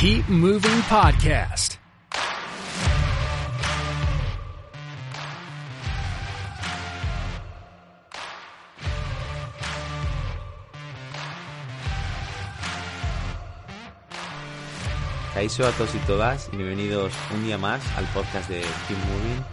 Keep Moving Podcast. A todos y todas bienvenidos un día más al podcast de Keep Moving.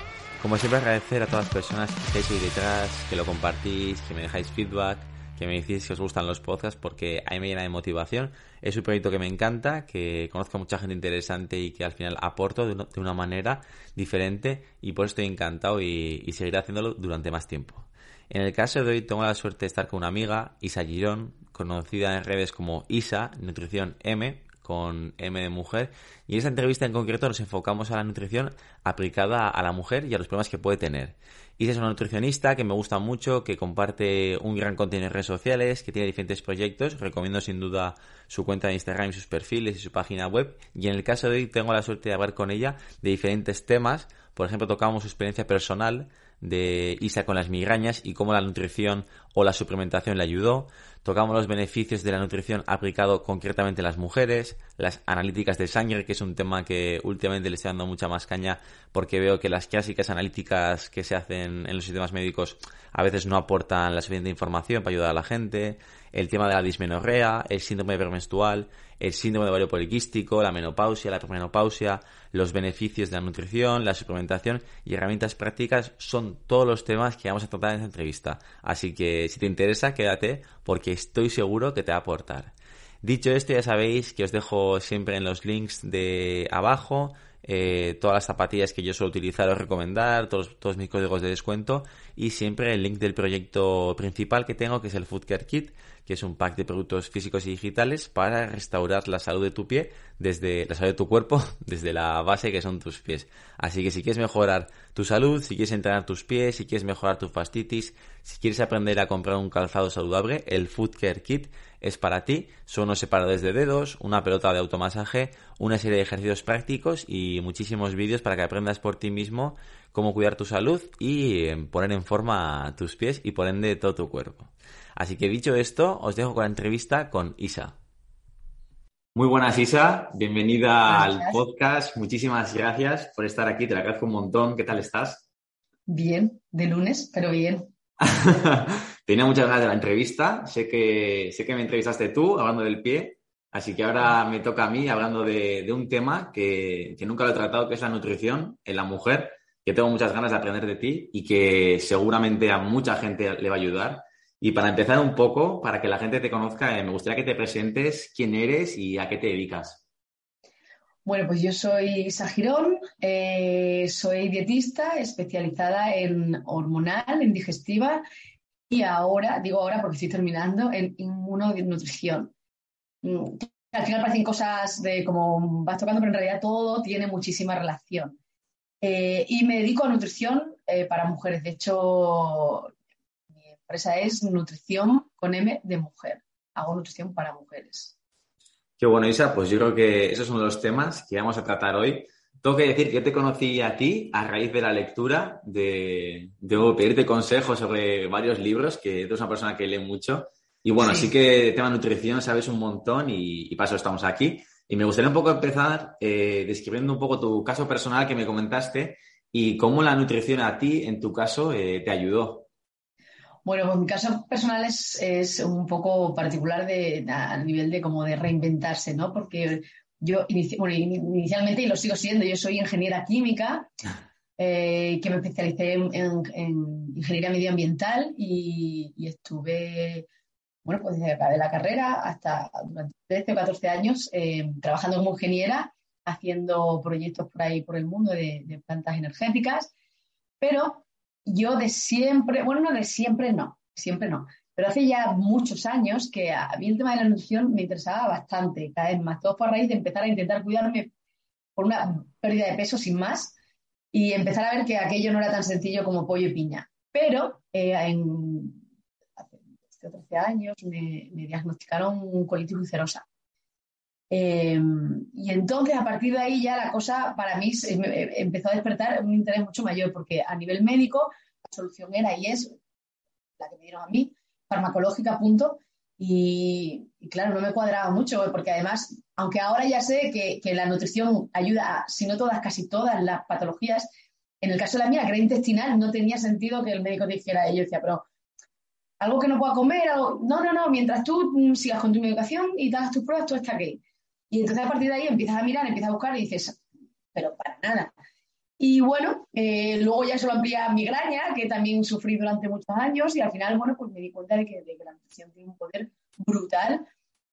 Como siempre agradecer a todas las personas que estáis ahí detrás, que lo compartís, que me dejáis feedback, que me decís que os gustan los podcasts porque ahí me llena de motivación. Es un proyecto que me encanta, que conozco a mucha gente interesante y que al final aporto de una, manera diferente y por eso estoy encantado y, y, seguiré haciéndolo durante más tiempo. En el caso de hoy tengo la suerte de estar con una amiga, Isa Girón, conocida en redes como Isa, Nutrición M, con M de mujer. Y en esta entrevista en concreto nos enfocamos a la nutrición aplicada a la mujer y a los problemas que puede tener. Isa es una nutricionista que me gusta mucho, que comparte un gran contenido en redes sociales, que tiene diferentes proyectos. Recomiendo sin duda su cuenta de Instagram, sus perfiles y su página web. Y en el caso de hoy tengo la suerte de hablar con ella de diferentes temas. Por ejemplo, tocamos su experiencia personal de Isa con las migrañas y cómo la nutrición o la suplementación le ayudó. Tocamos los beneficios de la nutrición aplicado concretamente a las mujeres, las analíticas de sangre, que es un tema que últimamente le estoy dando mucha más caña porque veo que las clásicas analíticas que se hacen en los sistemas médicos a veces no aportan la suficiente información para ayudar a la gente, el tema de la dismenorrea, el síndrome premenstrual, el síndrome de ovario poliquístico, la menopausia, la premenopausia, los beneficios de la nutrición, la suplementación y herramientas prácticas son todos los temas que vamos a tratar en esta entrevista. Así que si te interesa, quédate porque estoy seguro que te va a aportar. Dicho esto, ya sabéis que os dejo siempre en los links de abajo eh, todas las zapatillas que yo suelo utilizar o recomendar, todos, todos mis códigos de descuento y siempre el link del proyecto principal que tengo, que es el Food Care Kit, que es un pack de productos físicos y digitales para restaurar la salud de tu pie desde la salud de tu cuerpo, desde la base que son tus pies. Así que si quieres mejorar tu salud, si quieres entrenar tus pies, si quieres mejorar tu fastitis, si quieres aprender a comprar un calzado saludable, el Food Care Kit es para ti. Son unos separadores de dedos, una pelota de automasaje, una serie de ejercicios prácticos y muchísimos vídeos para que aprendas por ti mismo cómo cuidar tu salud y eh, poner en forma tus pies y por ende todo tu cuerpo. Así que dicho esto, os dejo con la entrevista con Isa. Muy buenas, Isa. Bienvenida al podcast. Muchísimas gracias por estar aquí. Te la agradezco un montón. ¿Qué tal estás? Bien, de lunes, pero bien. Tenía muchas ganas de la entrevista. Sé que, sé que me entrevistaste tú hablando del pie. Así que ahora me toca a mí hablando de, un tema que, que, nunca lo he tratado, que es la nutrición en la mujer, que tengo muchas ganas de aprender de ti y que seguramente a mucha gente le va a ayudar. Y para empezar un poco, para que la gente te conozca, eh, me gustaría que te presentes quién eres y a qué te dedicas. Bueno, pues yo soy Isa Girón, eh, soy dietista especializada en hormonal, en digestiva y ahora, digo ahora porque estoy terminando, en inmunonutrición. Mm, al final parecen cosas de como vas tocando, pero en realidad todo tiene muchísima relación. Eh, y me dedico a nutrición para mujeres. De hecho, empresa es Nutrición con M de mujer. Hago nutrición para mujeres. Qué bueno, Isa. Pues yo creo que esos son los temas que vamos a tratar hoy. Tengo que decir que yo te conocí a ti a raíz de la lectura, de, pedirte consejos sobre varios libros, que eres una persona que lee mucho. Y bueno, sí, que de tema nutrición sabes un montón y, y para eso estamos aquí. Y me gustaría un poco empezar eh, describiendo un poco tu caso personal que me comentaste y cómo la nutrición a ti, en tu caso, eh, te ayudó. Bueno, pues mi caso personal es, un poco particular de, a nivel de como de reinventarse, ¿no? Porque yo inicialmente, y lo sigo siendo, yo soy ingeniera química, eh, que me especialicé en, ingeniería medioambiental y, estuve, bueno, pues desde la carrera hasta durante 13 o 14 años eh, trabajando como ingeniera, haciendo proyectos por ahí por el mundo de, de plantas energéticas, pero yo de siempre, bueno, no de siempre no, siempre no, pero hace ya muchos años que a mí el tema de la nutrición me interesaba bastante, cada vez más, todo por raíz de empezar a intentar cuidarme por una pérdida de peso sin más y empezar a ver que aquello no era tan sencillo como pollo y piña. Pero eh, en, hace 13 años me, diagnosticaron colitis ulcerosa. Em, y entonces, a partir de ahí, ya la cosa para mí empezó a despertar un interés mucho mayor, porque a nivel médico la solución era y es la que me dieron a mí, farmacológica, punto. Y, claro, no me cuadraba mucho, porque además, aunque ahora ya sé que, la nutrición ayuda a, si no todas, casi todas las patologías, en el caso de la mía, que era intestinal, no tenía sentido que el médico dijera, y yo decía, pero algo que no pueda comer, algo... no, no, no, mientras tú mm, sigas con tu medicación y das tus pruebas, tú estás aquí. Y entonces a partir de ahí empiezas a mirar, empiezas a buscar y dices, pero para nada. Y bueno, eh, luego ya se lo amplía migraña, que también sufrí durante muchos años, y al final, bueno, pues me di cuenta de que, la nutrición tiene un poder brutal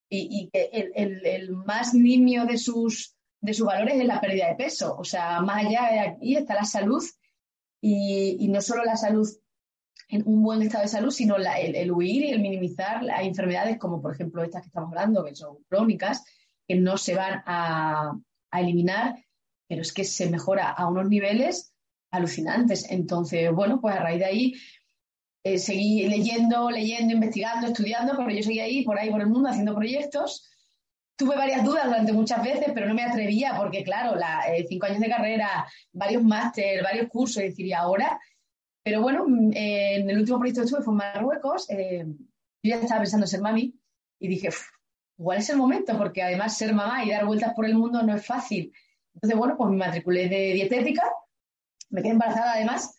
y, que el, más nimio de sus, de sus valores es la pérdida de peso. O sea, más allá de aquí está la salud y, y no solo la salud en un buen estado de salud, sino el, huir y el minimizar las enfermedades como, por ejemplo, estas que estamos hablando, que son crónicas, que no se van a, eliminar, pero es que se mejora a unos niveles alucinantes. Entonces, bueno, pues a raíz de ahí eh, seguí leyendo, leyendo, investigando, estudiando, pero yo seguí ahí, por ahí, por el mundo, haciendo proyectos. Tuve varias dudas durante muchas veces, pero no me atrevía porque, claro, la, eh, cinco años de carrera, varios máster, varios cursos, es decir, y ahora pero bueno, en el último proyecto que estuve fue en Marruecos. Eh, yo ya estaba pensando en ser mami y dije, igual es el momento, porque además ser mamá y dar vueltas por el mundo no es fácil. Entonces, bueno, pues me matriculé de dietética, me quedé embarazada además,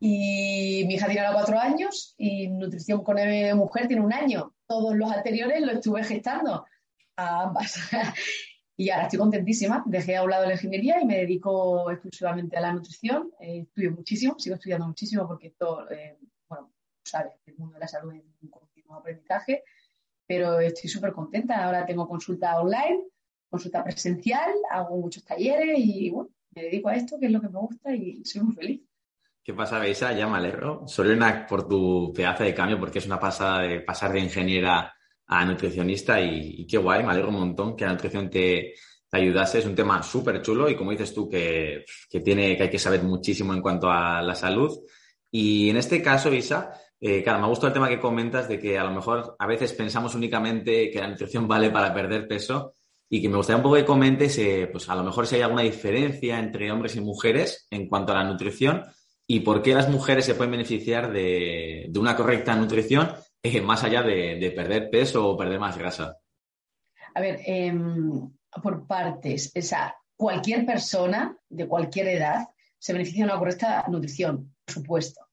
y mi hija tiene ahora cuatro años y nutrición con mujer tiene un año. Todos los anteriores lo estuve gestando a ambas. Y ahora estoy contentísima. Dejé a un lado la ingeniería y me dedico exclusivamente a la nutrición. Eh, estudio muchísimo, sigo estudiando muchísimo porque esto, eh, bueno, sabes, el mundo de la salud es un continuo aprendizaje, pero estoy súper contenta. Ahora tengo consulta online, consulta presencial, hago muchos talleres y bueno, me dedico a esto, que es lo que me gusta y soy muy feliz. ¿Qué pasa, Beisa? Ya me alegro. una por tu pedazo de cambio, porque es una pasada de pasar de ingeniera a nutricionista y, qué guay, me alegro un montón que la nutrición te, ayudase. Es un tema súper chulo y como dices tú, que, tiene, que hay que saber muchísimo en cuanto a la salud. Y en este caso, Isa, eh, claro, me gusta el tema que comentas de que a lo mejor a veces pensamos únicamente que la nutrición vale para perder peso y que me gustaría un poco que comentes, eh, pues a lo mejor si hay alguna diferencia entre hombres y mujeres en cuanto a la nutrición y por qué las mujeres se pueden beneficiar de, de una correcta nutrición eh, más allá de, perder peso o perder más grasa? A ver, em, por partes. O sea, cualquier persona de cualquier edad se beneficia de una correcta nutrición, por supuesto.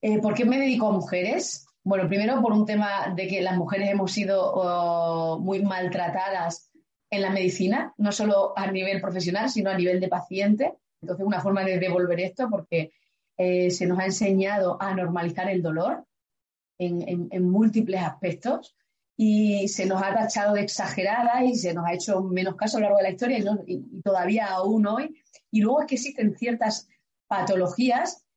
Eh, ¿Por qué me dedico a mujeres? Bueno, primero por un tema de que las mujeres hemos sido oh, muy maltratadas en la medicina, no solo a nivel profesional, sino a nivel de paciente. Entonces, una forma de devolver esto, porque eh, se nos ha enseñado a normalizar el dolor en, múltiples aspectos y se nos ha tachado de exagerada y se nos ha hecho menos caso a lo largo de la historia y, todavía aún hoy. Y luego es que existen ciertas patologías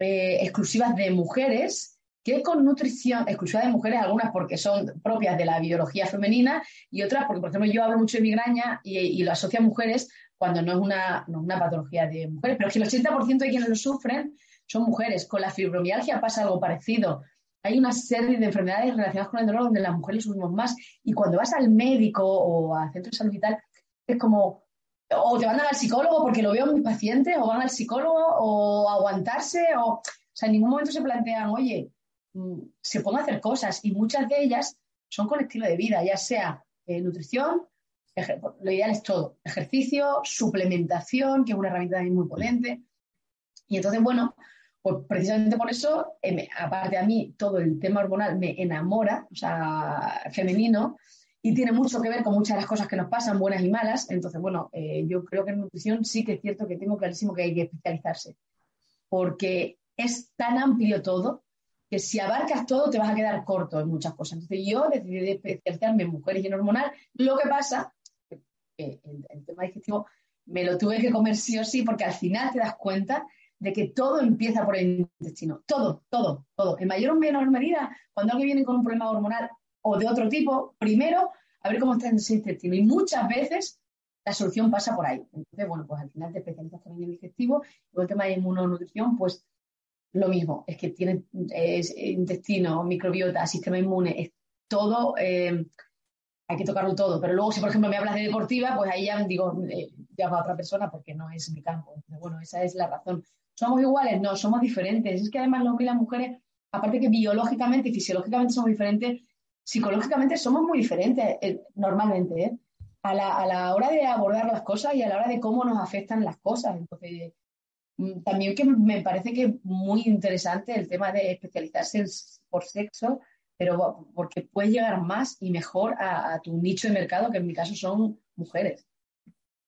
eh, exclusivas de mujeres que con nutrición, exclusivas de mujeres, algunas porque son propias de la biología femenina y otras porque, por ejemplo, yo hablo mucho de migraña y, lo asocio a mujeres cuando no es, una, una patología de mujeres, pero es que el 80% de quienes lo sufren son mujeres. Con la fibromialgia pasa algo parecido hay una serie de enfermedades relacionadas con el dolor donde las mujeres sufrimos más. Y cuando vas al médico o al centro de salud y tal, es como, o te mandan al psicólogo porque lo veo en mis pacientes, o van al psicólogo, o aguantarse, o, o sea, en ningún momento se plantean, oye, mm, se pueden hacer cosas y muchas de ellas son con estilo de vida, ya sea eh, nutrición, lo ideal es todo, ejercicio, suplementación, que es una herramienta muy potente. Y entonces, bueno, pues precisamente por eso, eh, aparte a mí, todo el tema hormonal me enamora, o sea, femenino, y tiene mucho que ver con muchas de las cosas que nos pasan, buenas y malas. Entonces, bueno, eh, yo creo que en nutrición sí que es cierto que tengo clarísimo que hay que especializarse, porque es tan amplio todo que si abarcas todo te vas a quedar corto en muchas cosas. Entonces, yo decidí especializarme en mujeres y en hormonal. Lo que pasa, que el, el tema digestivo me lo tuve que comer sí o sí, porque al final te das cuenta de que todo empieza por el intestino. Todo, todo, todo. En mayor o menor medida, cuando alguien viene con un problema hormonal o de otro tipo, primero a ver cómo está ese intestino. Y muchas veces la solución pasa por ahí. Entonces, bueno, pues al final te especializas también en el digestivo. Y el tema de inmunonutrición, pues lo mismo. Es que tiene intestino, microbiota, sistema inmune, es todo. Eh, hay que tocarlo todo. Pero luego, si por ejemplo me hablas de deportiva, pues ahí ya digo, eh, llamo a otra persona porque no es mi campo. bueno, esa es la razón. ¿Somos iguales? No, somos diferentes. Es que además los hombres y las mujeres, aparte que biológicamente y fisiológicamente somos diferentes, psicológicamente somos muy diferentes eh, normalmente, ¿eh? A la, a la, hora de abordar las cosas y a la hora de cómo nos afectan las cosas. Entonces, mm, también que me parece que es muy interesante el tema de especializarse por sexo, pero porque puedes llegar más y mejor a, tu nicho de mercado, que en mi caso son mujeres.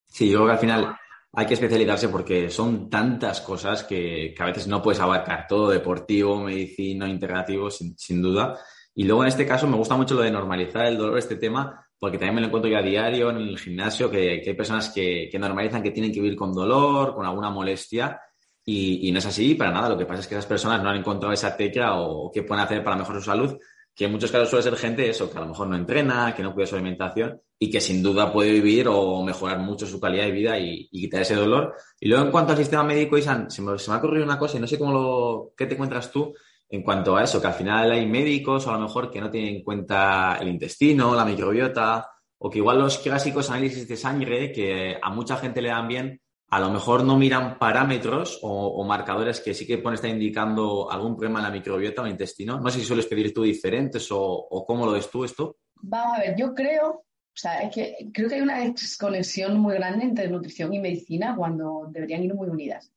Sí, yo creo que al final hay que especializarse porque son tantas cosas que, que a veces no puedes abarcar todo, deportivo, medicina, integrativo, sin, sin duda. Y luego en este caso me gusta mucho lo de normalizar el dolor, este tema, porque también me lo encuentro yo a diario en el gimnasio, que, que hay personas que, que, normalizan que tienen que vivir con dolor, con alguna molestia, y, y, no es así para nada. Lo que pasa es que esas personas no han encontrado esa tecla o, o qué pueden hacer para mejorar su salud, que en muchos casos suele ser gente eso, que a lo mejor no entrena, que no cuida su alimentación y que sin duda puede vivir o mejorar mucho su calidad de vida y, y quitar ese dolor. Y luego en cuanto al sistema médico, Isan, se me, se me ha ocurrido una cosa y no sé cómo lo, qué te encuentras tú en cuanto a eso, que al final hay médicos a lo mejor que no tienen en cuenta el intestino, la microbiota, o que igual los clásicos análisis de sangre que a mucha gente le dan bien, a lo mejor no miran parámetros o, marcadores que sí que pueden estar indicando algún problema en la microbiota o el intestino. No sé si sueles pedir tú diferentes o, o cómo lo ves tú esto. Vamos a ver, yo creo, o sea, es que creo que hay una desconexión muy grande entre nutrición y medicina cuando deberían ir muy unidas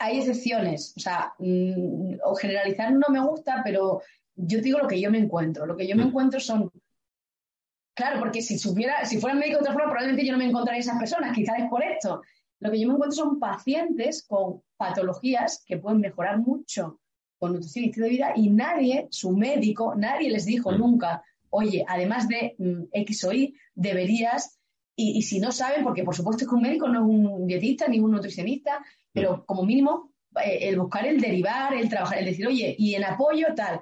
hay excepciones, o sea, o generalizar no me gusta, pero yo digo lo que yo me encuentro. Lo que yo me encuentro son. Claro, porque si supiera, si fuera médico de otra forma, probablemente yo no me encontraría esas personas, quizás es por esto. Lo que yo me encuentro son pacientes con patologías que pueden mejorar mucho con nutrición y estilo de vida y nadie, su médico, nadie les dijo nunca, oye, además de mm, X o Y, deberías, y, y, si no saben, porque por supuesto es que un médico no es un dietista ni un nutricionista, pero como mínimo eh, el buscar el derivar, el trabajar, el decir, oye, y en apoyo tal.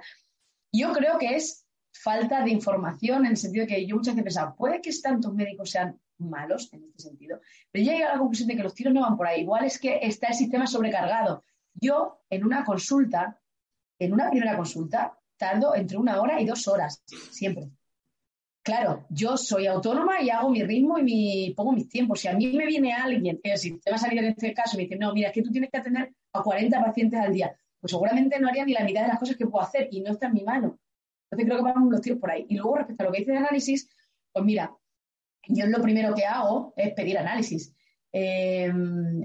Yo creo que es falta de información en el sentido de que yo muchas veces he pensado, puede que tantos médicos sean malos en este sentido, pero yo he llegado a la conclusión de que los tiros no van por ahí. Igual es que está el sistema sobrecargado. Yo en una consulta, en una primera consulta, tardo entre una hora y dos horas, siempre. Claro, yo soy autónoma y hago mi ritmo y mi, pongo mis tiempos. Si a mí me viene alguien, el sistema sanitario en este caso, me dice, no, mira, es que tú tienes que atender a 40 pacientes al día, pues seguramente no haría ni la mitad de las cosas que puedo hacer y no está en mi mano. Entonces creo que vamos los tiros por ahí. Y luego respecto a lo que dice de análisis, pues mira, yo lo primero que hago es pedir análisis, eh,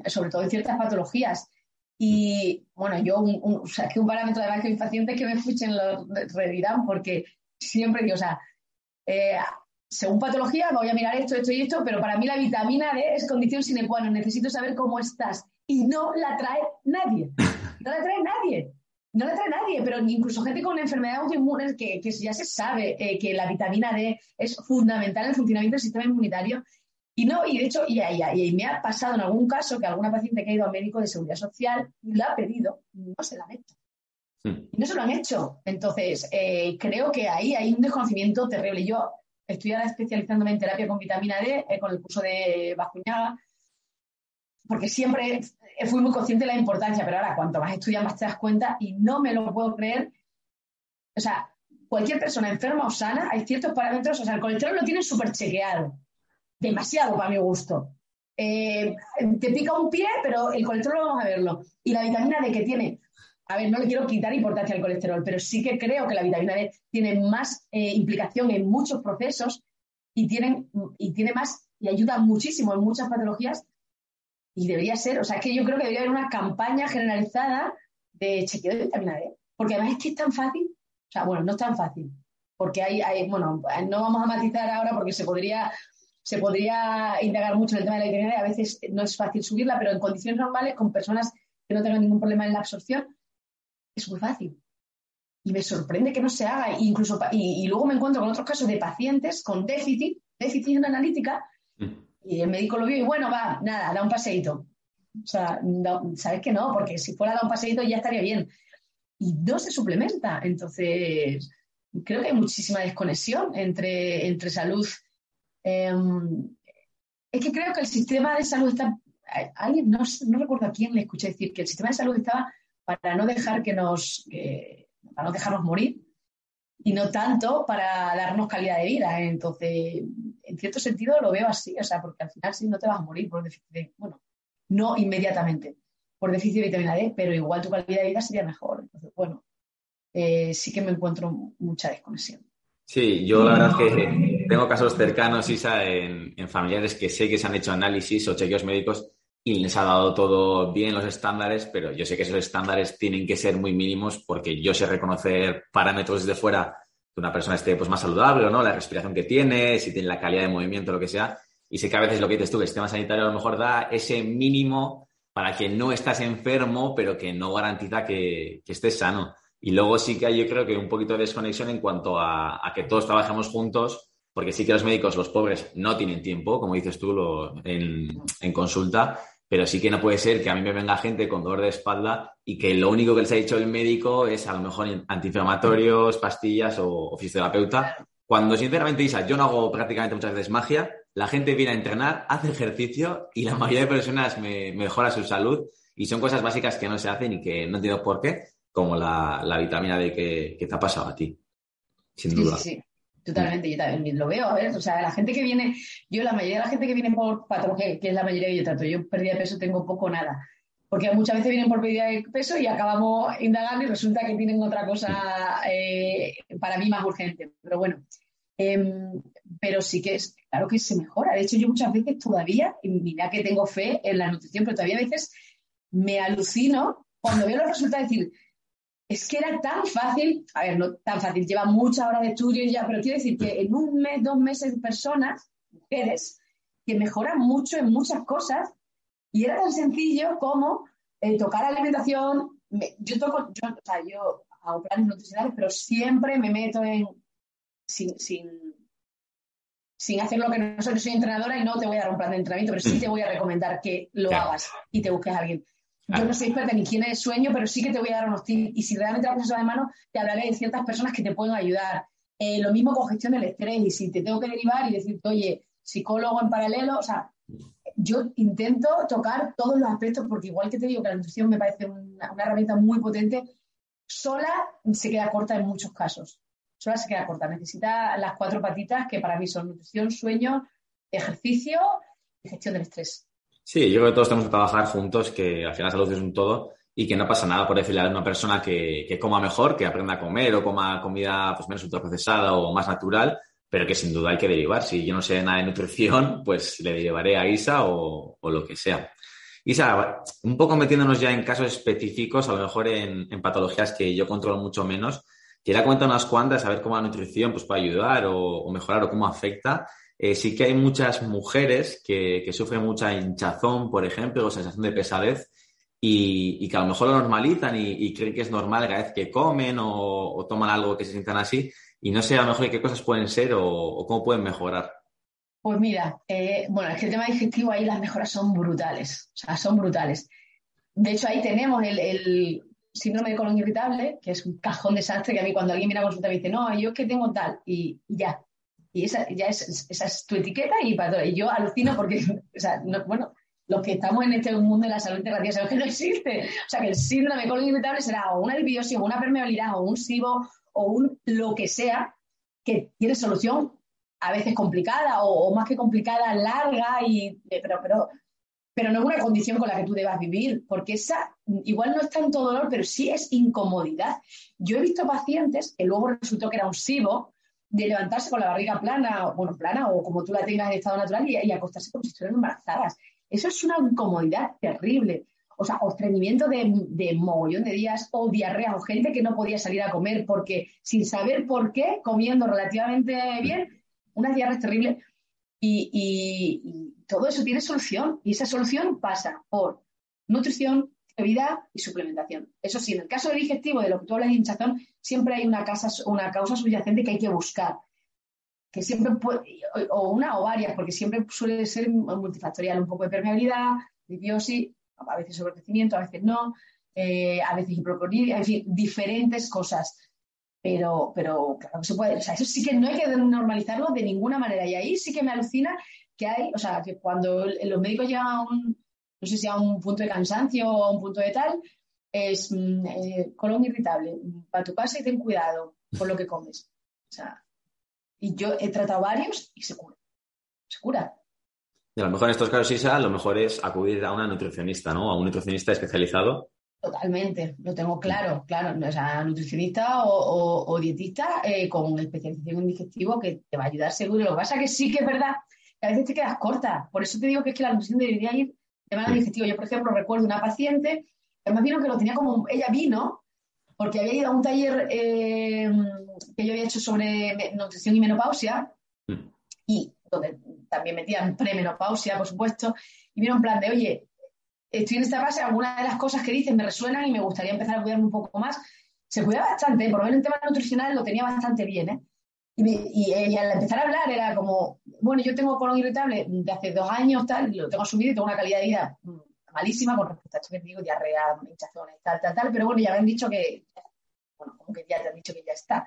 sobre todo en ciertas patologías. Y bueno, yo, un, o sea, que un parámetro además que mis pacientes que me escuchen lo redirán, porque siempre digo, o sea, eh, según patología voy a mirar esto, esto y esto, pero para mí la vitamina D es condición sine qua non. Necesito saber cómo estás. Y no la trae nadie. No la trae nadie. No la trae nadie, pero incluso gente con enfermedades autoinmunes que, ya se sabe eh, que la vitamina D es fundamental en el funcionamiento del sistema inmunitario. Y no, y de hecho, y, y, y, me ha pasado en algún caso que alguna paciente que ha ido al médico de seguridad social y la ha pedido, no se la ha hecho. Y no se lo han hecho. Entonces, eh, creo que ahí hay un desconocimiento terrible. Yo estoy ahora especializándome en terapia con vitamina D, eh, con el curso de Bascuñaga, porque siempre fui muy consciente de la importancia, pero ahora cuanto más estudias más te das cuenta y no me lo puedo creer. O sea, cualquier persona enferma o sana, hay ciertos parámetros, o sea, el colesterol lo tiene súper chequeado, demasiado para mi gusto. Eh, te pica un pie, pero el colesterol vamos a verlo. Y la vitamina D que tiene a ver, no le quiero quitar importancia al colesterol, pero sí que creo que la vitamina D tiene más eh, implicación en muchos procesos y, tiene más y ayuda muchísimo en muchas patologías. Y debería ser, o sea, es que yo creo que debería haber una campaña generalizada de chequeo de vitamina D, porque además es que es tan fácil, o sea, bueno, no es tan fácil, porque hay, hay bueno, no vamos a matizar ahora porque se podría, se podría indagar mucho en el tema de la vitamina D, a veces no es fácil subirla, pero en condiciones normales, con personas que no tengan ningún problema en la absorción, es muy fácil. Y me sorprende que no se haga. Incluso, y, y, luego me encuentro con otros casos de pacientes con déficit, déficit en analítica, mm. y el médico lo vio y bueno, va, nada, da un paseíto. O sea, no, sabes que no, porque si fuera da un paseíto ya estaría bien. Y no se suplementa. Entonces, creo que hay muchísima desconexión entre, entre salud. Eh, es que creo que el sistema de salud está. Alguien, no, no recuerdo a quién le escuché decir que el sistema de salud estaba para no dejar que nos, que, para no dejarnos morir y no tanto para darnos calidad de vida. Entonces, en cierto sentido lo veo así, o sea, porque al final sí no te vas a morir por déficit de, bueno, no inmediatamente por déficit de vitamina D, pero igual tu calidad de vida sería mejor. Entonces, bueno, eh, sí que me encuentro mucha desconexión. Sí, yo la verdad es que tengo casos cercanos, Isa, en, en familiares que sé que se han hecho análisis o chequeos médicos y les ha dado todo bien los estándares, pero yo sé que esos estándares tienen que ser muy mínimos porque yo sé reconocer parámetros desde fuera que una persona esté pues, más saludable o no, la respiración que tiene, si tiene la calidad de movimiento, lo que sea. Y sé que a veces lo que dices tú, que el sistema sanitario a lo mejor da ese mínimo para que no estás enfermo, pero que no garantiza que, estés sano. Y luego sí que hay, yo creo que un poquito de desconexión en cuanto a, que todos trabajemos juntos, porque sí que los médicos, los pobres, no tienen tiempo, como dices tú lo, en, en consulta, pero sí que no puede ser que a mí me venga gente con dolor de espalda y que lo único que les ha dicho el médico es a lo mejor antiinflamatorios, pastillas o, fisioterapeuta. Cuando sinceramente, Isa, yo no hago prácticamente muchas veces magia, la gente viene a entrenar, hace ejercicio y la mayoría de personas me, mejora su salud y son cosas básicas que no se hacen y que no entiendo por qué, como la, vitamina D que, que, te ha pasado a ti, sin duda. Sí, sí. Totalmente, yo también lo veo, a ver, o sea, la gente que viene, yo la mayoría de la gente que viene por patología, que es la mayoría que yo trato, yo pérdida de peso tengo poco nada, porque muchas veces vienen por pérdida de peso y acabamos indagando y resulta que tienen otra cosa eh, para mí más urgente, pero bueno, em, pero sí que es, claro que se mejora, de hecho yo muchas veces todavía, mira que tengo fe en la nutrición, pero todavía a veces me alucino cuando veo los resultados, decir, es que era tan fácil, a ver, no tan fácil, lleva muchas horas de estudio ya, pero quiero decir que en un mes, dos meses, personas, mujeres, que mejoran mucho en muchas cosas, y era tan sencillo como eh, tocar alimentación. yo toco, yo, o sea, yo hago planes nutricionales, pero siempre me meto en sin, sin, sin hacer lo que no soy, soy entrenadora y no te voy a dar un plan de entrenamiento, pero sí te voy a recomendar que lo hagas y te busques a alguien. Yo no soy experta en higiene de sueño, pero sí que te voy a dar unos tips. Y si realmente la pasas de mano, te hablaré de ciertas personas que te pueden ayudar. Eh, lo mismo con gestión del estrés. Y si te tengo que derivar y decirte, oye, psicólogo en paralelo, o sea, yo intento tocar todos los aspectos porque igual que te digo que la nutrición me parece una, herramienta muy potente, sola se queda corta en muchos casos. Sola se queda corta. Necesita las cuatro patitas que para mí son nutrición, sueño, ejercicio y gestión del estrés. Sí, yo creo que todos tenemos que trabajar juntos, que al final la salud es un todo y que no pasa nada por decirle a una persona que, coma mejor, que aprenda a comer o coma comida pues, menos ultraprocesada o más natural, pero que sin duda hay que derivar. Si yo no sé nada de nutrición, pues le derivaré a Isa o, lo que sea. Isa, un poco metiéndonos ya en casos específicos, a lo mejor en, patologías que yo controlo mucho menos, quería comentar unas cuantas, a ver cómo la nutrición pues, puede ayudar o, o mejorar o cómo afecta. Eh, sí que hay muchas mujeres que, sufren mucha hinchazón, por ejemplo, o sensación de pesadez, y, que a lo mejor lo normalizan y, creen que es normal cada vez que comen o, toman algo que se sientan así, y no sé a lo mejor qué cosas pueden ser o, cómo pueden mejorar. Pues mira, eh, bueno, es que el tema digestivo ahí las mejoras son brutales, o sea, son brutales. De hecho, ahí tenemos el, síndrome de colon irritable, que es un cajón desastre que a mí cuando alguien viene a consulta me dice, no, yo es que tengo tal, y ya, y esa ya es, esa es tu etiqueta y, yo alucino porque, o bueno, los que estamos en este mundo de la salud integrativa sabemos que no existe. O sea, que el síndrome colon será o una disbiosis, o una permeabilidad, o un SIBO, o un lo que sea, que tiene solución a veces complicada o, más que complicada, larga, y, eh, pero, pero, pero no es una condición con la que tú debas vivir, porque esa igual no es tanto dolor, pero sí es incomodidad. Yo he visto pacientes que luego resultó que era un SIBO, de levantarse con la barriga plana, bueno, plana o como tú la tengas en estado natural y, acostarse como si estuvieran embarazadas. Eso es una incomodidad terrible. O sea, o de, de, mogollón de días o diarrea o gente que no podía salir a comer porque sin saber por qué, comiendo relativamente bien, unas diarreas terribles. Y, y todo eso tiene solución. Y esa solución pasa por nutrición, bebida y suplementación. Eso sí, en el caso del digestivo, de lo que tú hablas de hinchazón, siempre hay una, una causa subyacente que hay que buscar. Que siempre o una o varias, porque siempre suele ser multifactorial, un poco de permeabilidad, dibiosis, a veces sobrecrecimiento, a veces no, eh, a veces hiperponidia, en fin, diferentes cosas. Pero, pero claro que se puede, o sea, eso sí que no hay que normalizarlo de ninguna manera. Y ahí sí que me alucina que hay, o sea, que cuando los médicos llegan a un, no sé si a un punto de cansancio o a un punto de tal, es mm, eh, colon irritable, para tu casa y ten cuidado con lo que comes. O sea, y yo he tratado varios y se cura. Se cura. Y a lo mejor en estos casos, Isa, lo mejor es acudir a una nutricionista, ¿no? A un nutricionista especializado Totalmente, lo tengo claro, claro. O sea, nutricionista o, dietista eh, con especialización en digestivo que te va a ayudar seguro. Lo que pasa es que sí que es verdad que a veces te quedas corta. Por eso te digo que es que la nutrición debería ir de manera digestiva. Yo, por ejemplo, recuerdo una paciente, que además vino que lo tenía como, ella vino porque había ido a un taller eh, que yo había hecho sobre nutrición y menopausia, mm. y donde también metían premenopausia, por supuesto, y vino en plan de, oye, estoy en esta fase, algunas de las cosas que dices me resuenan y me gustaría empezar a cuidarme un poco más. Se cuida bastante, por lo menos en tema nutricional lo tenía bastante bien, ¿eh? Y, al empezar a hablar era como, bueno, yo tengo colon irritable de hace dos años, tal, lo tengo asumido y tengo una calidad de vida malísima con respecto a esto que digo, diarrea, hinchazones, tal, tal, tal, pero bueno, ya me han dicho que, bueno, como que ya te han dicho que ya está.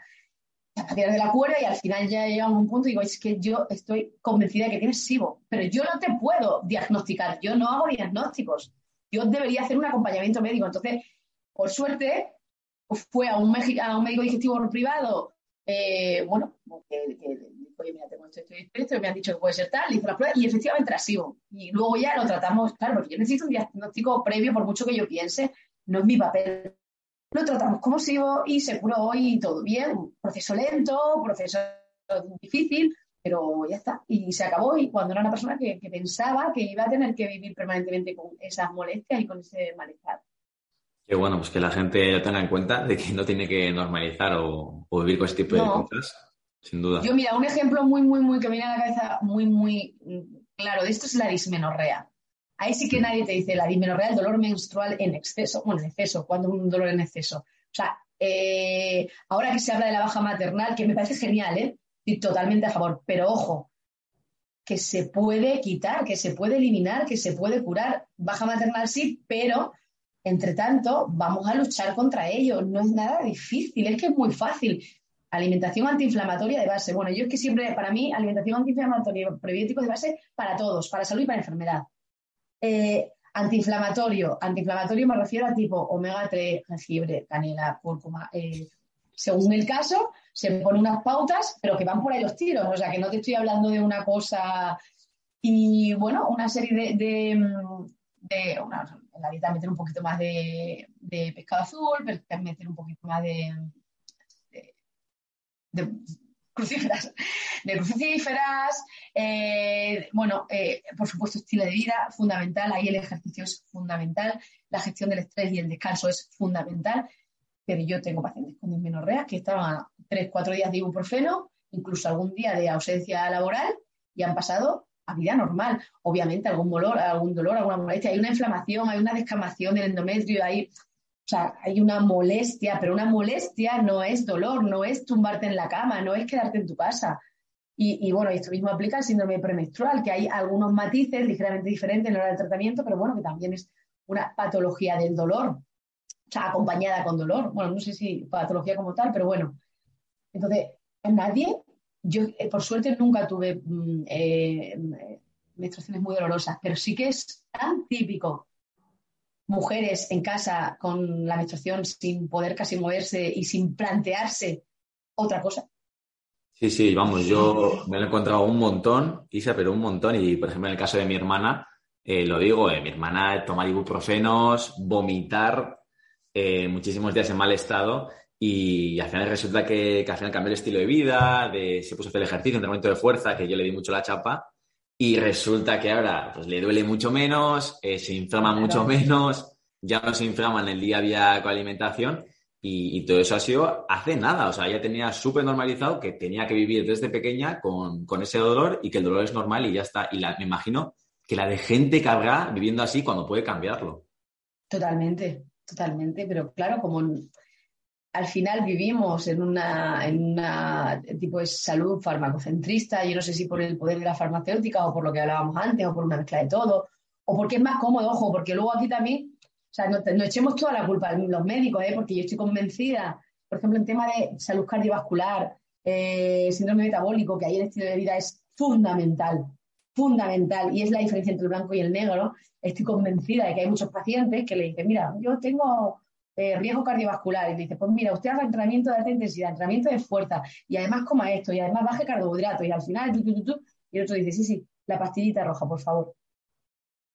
A tirar de la cuerda y al final ya llegado a un punto y digo, es que yo estoy convencida de que tienes SIBO, pero yo no te puedo diagnosticar, yo no hago diagnósticos yo debería hacer un acompañamiento médico. Entonces, por suerte, fue a un, a un médico digestivo privado, eh, bueno, que, que, oye, mira, tengo esto, esto, esto, me han dicho que puede ser tal, hizo la prueba y efectivamente era sigo. Y luego ya lo tratamos, claro, porque yo necesito un diagnóstico previo, por mucho que yo piense, no es mi papel. Lo tratamos como sigo y se curó hoy todo bien, proceso lento, proceso difícil, pero ya está. Y se acabó y cuando era una persona que, pensaba que iba a tener que vivir permanentemente con esas molestias y con ese malestar. Qué bueno, pues que la gente lo tenga en cuenta de que no tiene que normalizar o, vivir con ese tipo de cosas, sin duda. Yo, mira, un ejemplo muy, muy, muy que me viene a la cabeza muy, muy claro de esto es la dismenorrea. Ahí sí que nadie te dice la dismenorrea, el dolor menstrual en exceso, bueno, en exceso, cuando un dolor en exceso. O sea, eh, ahora que se habla de la baja maternal, que me parece genial, ¿eh? y totalmente a favor. Pero ojo, que se puede quitar, que se puede eliminar, que se puede curar. Baja maternal sí, pero entre tanto vamos a luchar contra ello. No es nada difícil, es que es muy fácil. Alimentación antiinflamatoria de base. Bueno, yo es que siempre, para mí, alimentación antiinflamatoria, prebióticos de base para todos, para salud y para enfermedad. Eh, antiinflamatorio. Antiinflamatorio me refiero a tipo omega 3, jengibre, canela, cúrcuma, eh, según el caso, se ponen unas pautas, pero que van por ahí los tiros. O sea, que no te estoy hablando de una cosa. Y bueno, una serie de. de, la dieta meter un poquito más de, pescado azul, meter un poquito más de, de crucíferas, de crucíferas, eh, bueno, eh, por supuesto, estilo de vida fundamental, ahí el ejercicio es fundamental, la gestión del estrés y el descanso es fundamental, pero yo tengo pacientes con dismenorrea que estaban tres, cuatro días de ibuprofeno, incluso algún día de ausencia laboral y han pasado vida normal. Obviamente algún dolor, algún dolor, alguna molestia, hay una inflamación, hay una descamación del endometrio, hay, o sea, hay una molestia, pero una molestia no es dolor, no es tumbarte en la cama, no es quedarte en tu casa. Y, y bueno, esto mismo aplica al síndrome premenstrual, que hay algunos matices ligeramente diferentes en la hora del tratamiento, pero bueno, que también es una patología del dolor o sea, acompañada con dolor. Bueno, no sé si patología como tal, pero bueno. Entonces, nadie, yo eh, por suerte nunca tuve mm, eh, menstruaciones muy dolorosas, pero sí que es tan típico mujeres en casa con la menstruación sin poder casi moverse y sin plantearse otra cosa. Sí, sí, vamos, yo me lo he encontrado un montón, Isa, pero un montón. Y, por ejemplo, en el caso de mi hermana, eh, lo digo, mi hermana tomar ibuprofenos, vomitar, muchísimos días en mal estado y al final resulta que, al final cambió el estilo de vida, de, se puso a hacer ejercicio, entrenamiento de fuerza, que yo le di mucho la chapa, y resulta que ahora pues, le duele mucho menos, eh, se inflama mucho menos, ya no se inflama en el día a día con la alimentación, y, todo eso ha sido hace nada. O sea, ya tenía súper normalizado que tenía que vivir desde pequeña con, ese dolor y que el dolor es normal y ya está. Y me imagino que la de gente que habrá viviendo así cuando puede cambiarlo. Totalmente. Totalmente, pero claro, como al final vivimos en una, tipo de salud farmacocentrista, yo no sé si por el poder de la farmacéutica o por lo que hablábamos antes o por una mezcla de todo, o porque es más cómodo, ojo, porque luego aquí también, o sea, no, echemos toda la culpa a los médicos, ¿eh? porque yo estoy convencida, por ejemplo, en tema de salud cardiovascular, eh, síndrome metabólico, que ahí el estilo de vida es fundamental, fundamental, y es la diferencia entre el blanco y el negro, estoy convencida de que hay muchos pacientes que le dicen, mira, yo tengo eh, riesgo cardiovascular. Y dice, pues mira, usted haga entrenamiento de alta intensidad, entrenamiento de fuerza, y además coma esto, y además baje carbohidratos, y al final, tú, tú, tú, y el otro dice, sí, sí, la pastillita roja, por favor.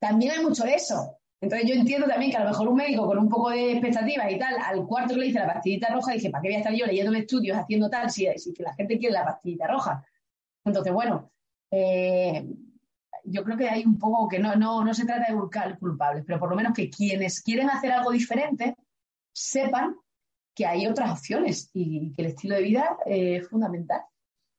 También hay mucho de eso, Entonces yo entiendo también que a lo mejor un médico con un poco de expectativas y tal, al cuarto que le dice la pastillita roja, dice, ¿para qué voy a estar yo leyendo estudios haciendo tal si, si que la gente quiere la pastillita roja? Entonces, bueno, eh, yo creo que hay un poco que no, no, no se trata de buscar culpables, pero por lo menos que quienes quieren hacer algo diferente sepan que hay otras opciones y que el estilo de vida es fundamental.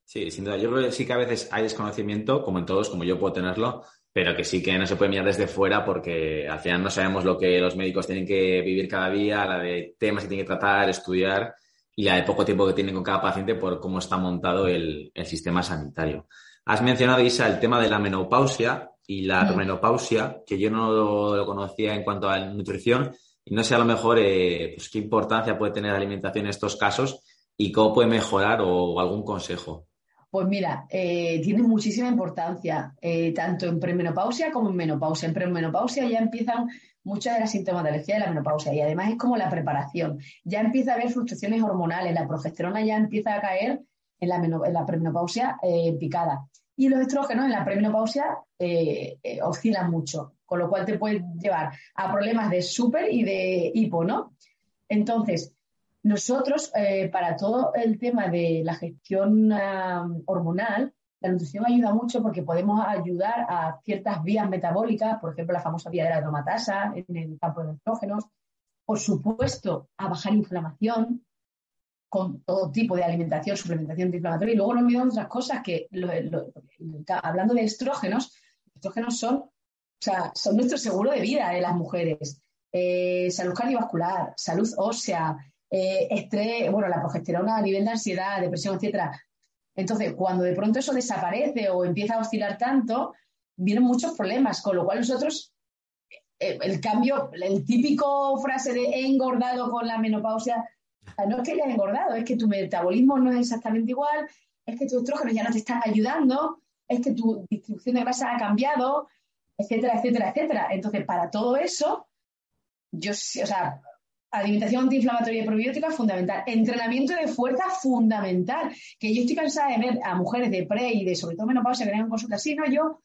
Sí, sin duda. Yo creo que sí que a veces hay desconocimiento, como en todos, como yo puedo tenerlo, pero que sí que no se puede mirar desde fuera porque al final no sabemos lo que los médicos tienen que vivir cada día, la de temas que tienen que tratar, estudiar y la de poco tiempo que tienen con cada paciente por cómo está montado el, sistema sanitario. Has mencionado, Isa, el tema de la menopausia y la menopausia, que yo no lo, conocía en cuanto a la nutrición y no sé a lo mejor eh, pues, qué importancia puede tener la alimentación en estos casos y cómo puede mejorar o algún consejo. Pues mira, eh, tiene muchísima importancia, eh, tanto en premenopausia como en menopausia. En premenopausia ya empiezan muchas de las sintomatologías de la menopausia y además es como la preparación. Ya empieza a haber fluctuaciones hormonales, la progesterona ya empieza a caer en la, en premenopausia picada. Y los estrógenos en la premenopausia oscilan mucho, con lo cual te puede llevar a problemas de súper y de hipo, ¿no? Entonces, nosotros, eh, para todo el tema de la gestión hormonal, la nutrición ayuda mucho porque podemos ayudar a ciertas vías metabólicas, por ejemplo, la famosa vía de la aromatasa en el campo de estrógenos, por supuesto, a bajar inflamación con todo tipo de alimentación, suplementación antiinflamatoria. Y luego no olvidamos otras cosas que, hablando de estrógenos, estrógenos son, sea, son nuestro seguro de vida de las mujeres. Eh, salud cardiovascular, salud ósea, eh, estrés, bueno, la progesterona a nivel de ansiedad, depresión, etcétera. Entonces, cuando de pronto eso desaparece o empieza a oscilar tanto, vienen muchos problemas, con lo cual nosotros, eh, el cambio, el típico frase de he engordado con la menopausia, no es que hayas engordado, es que tu metabolismo no es exactamente igual, es que tus estrógenos ya no te están ayudando, es que tu distribución de grasa ha cambiado, etcétera, etcétera, etcétera. Entonces, para todo eso, yo, o sea, alimentación antiinflamatoria y probiótica fundamental. Entrenamiento de fuerza fundamental. Que yo estoy cansada de ver a mujeres de pre y de sobre todo menopausia que vengan consulta así, no, yo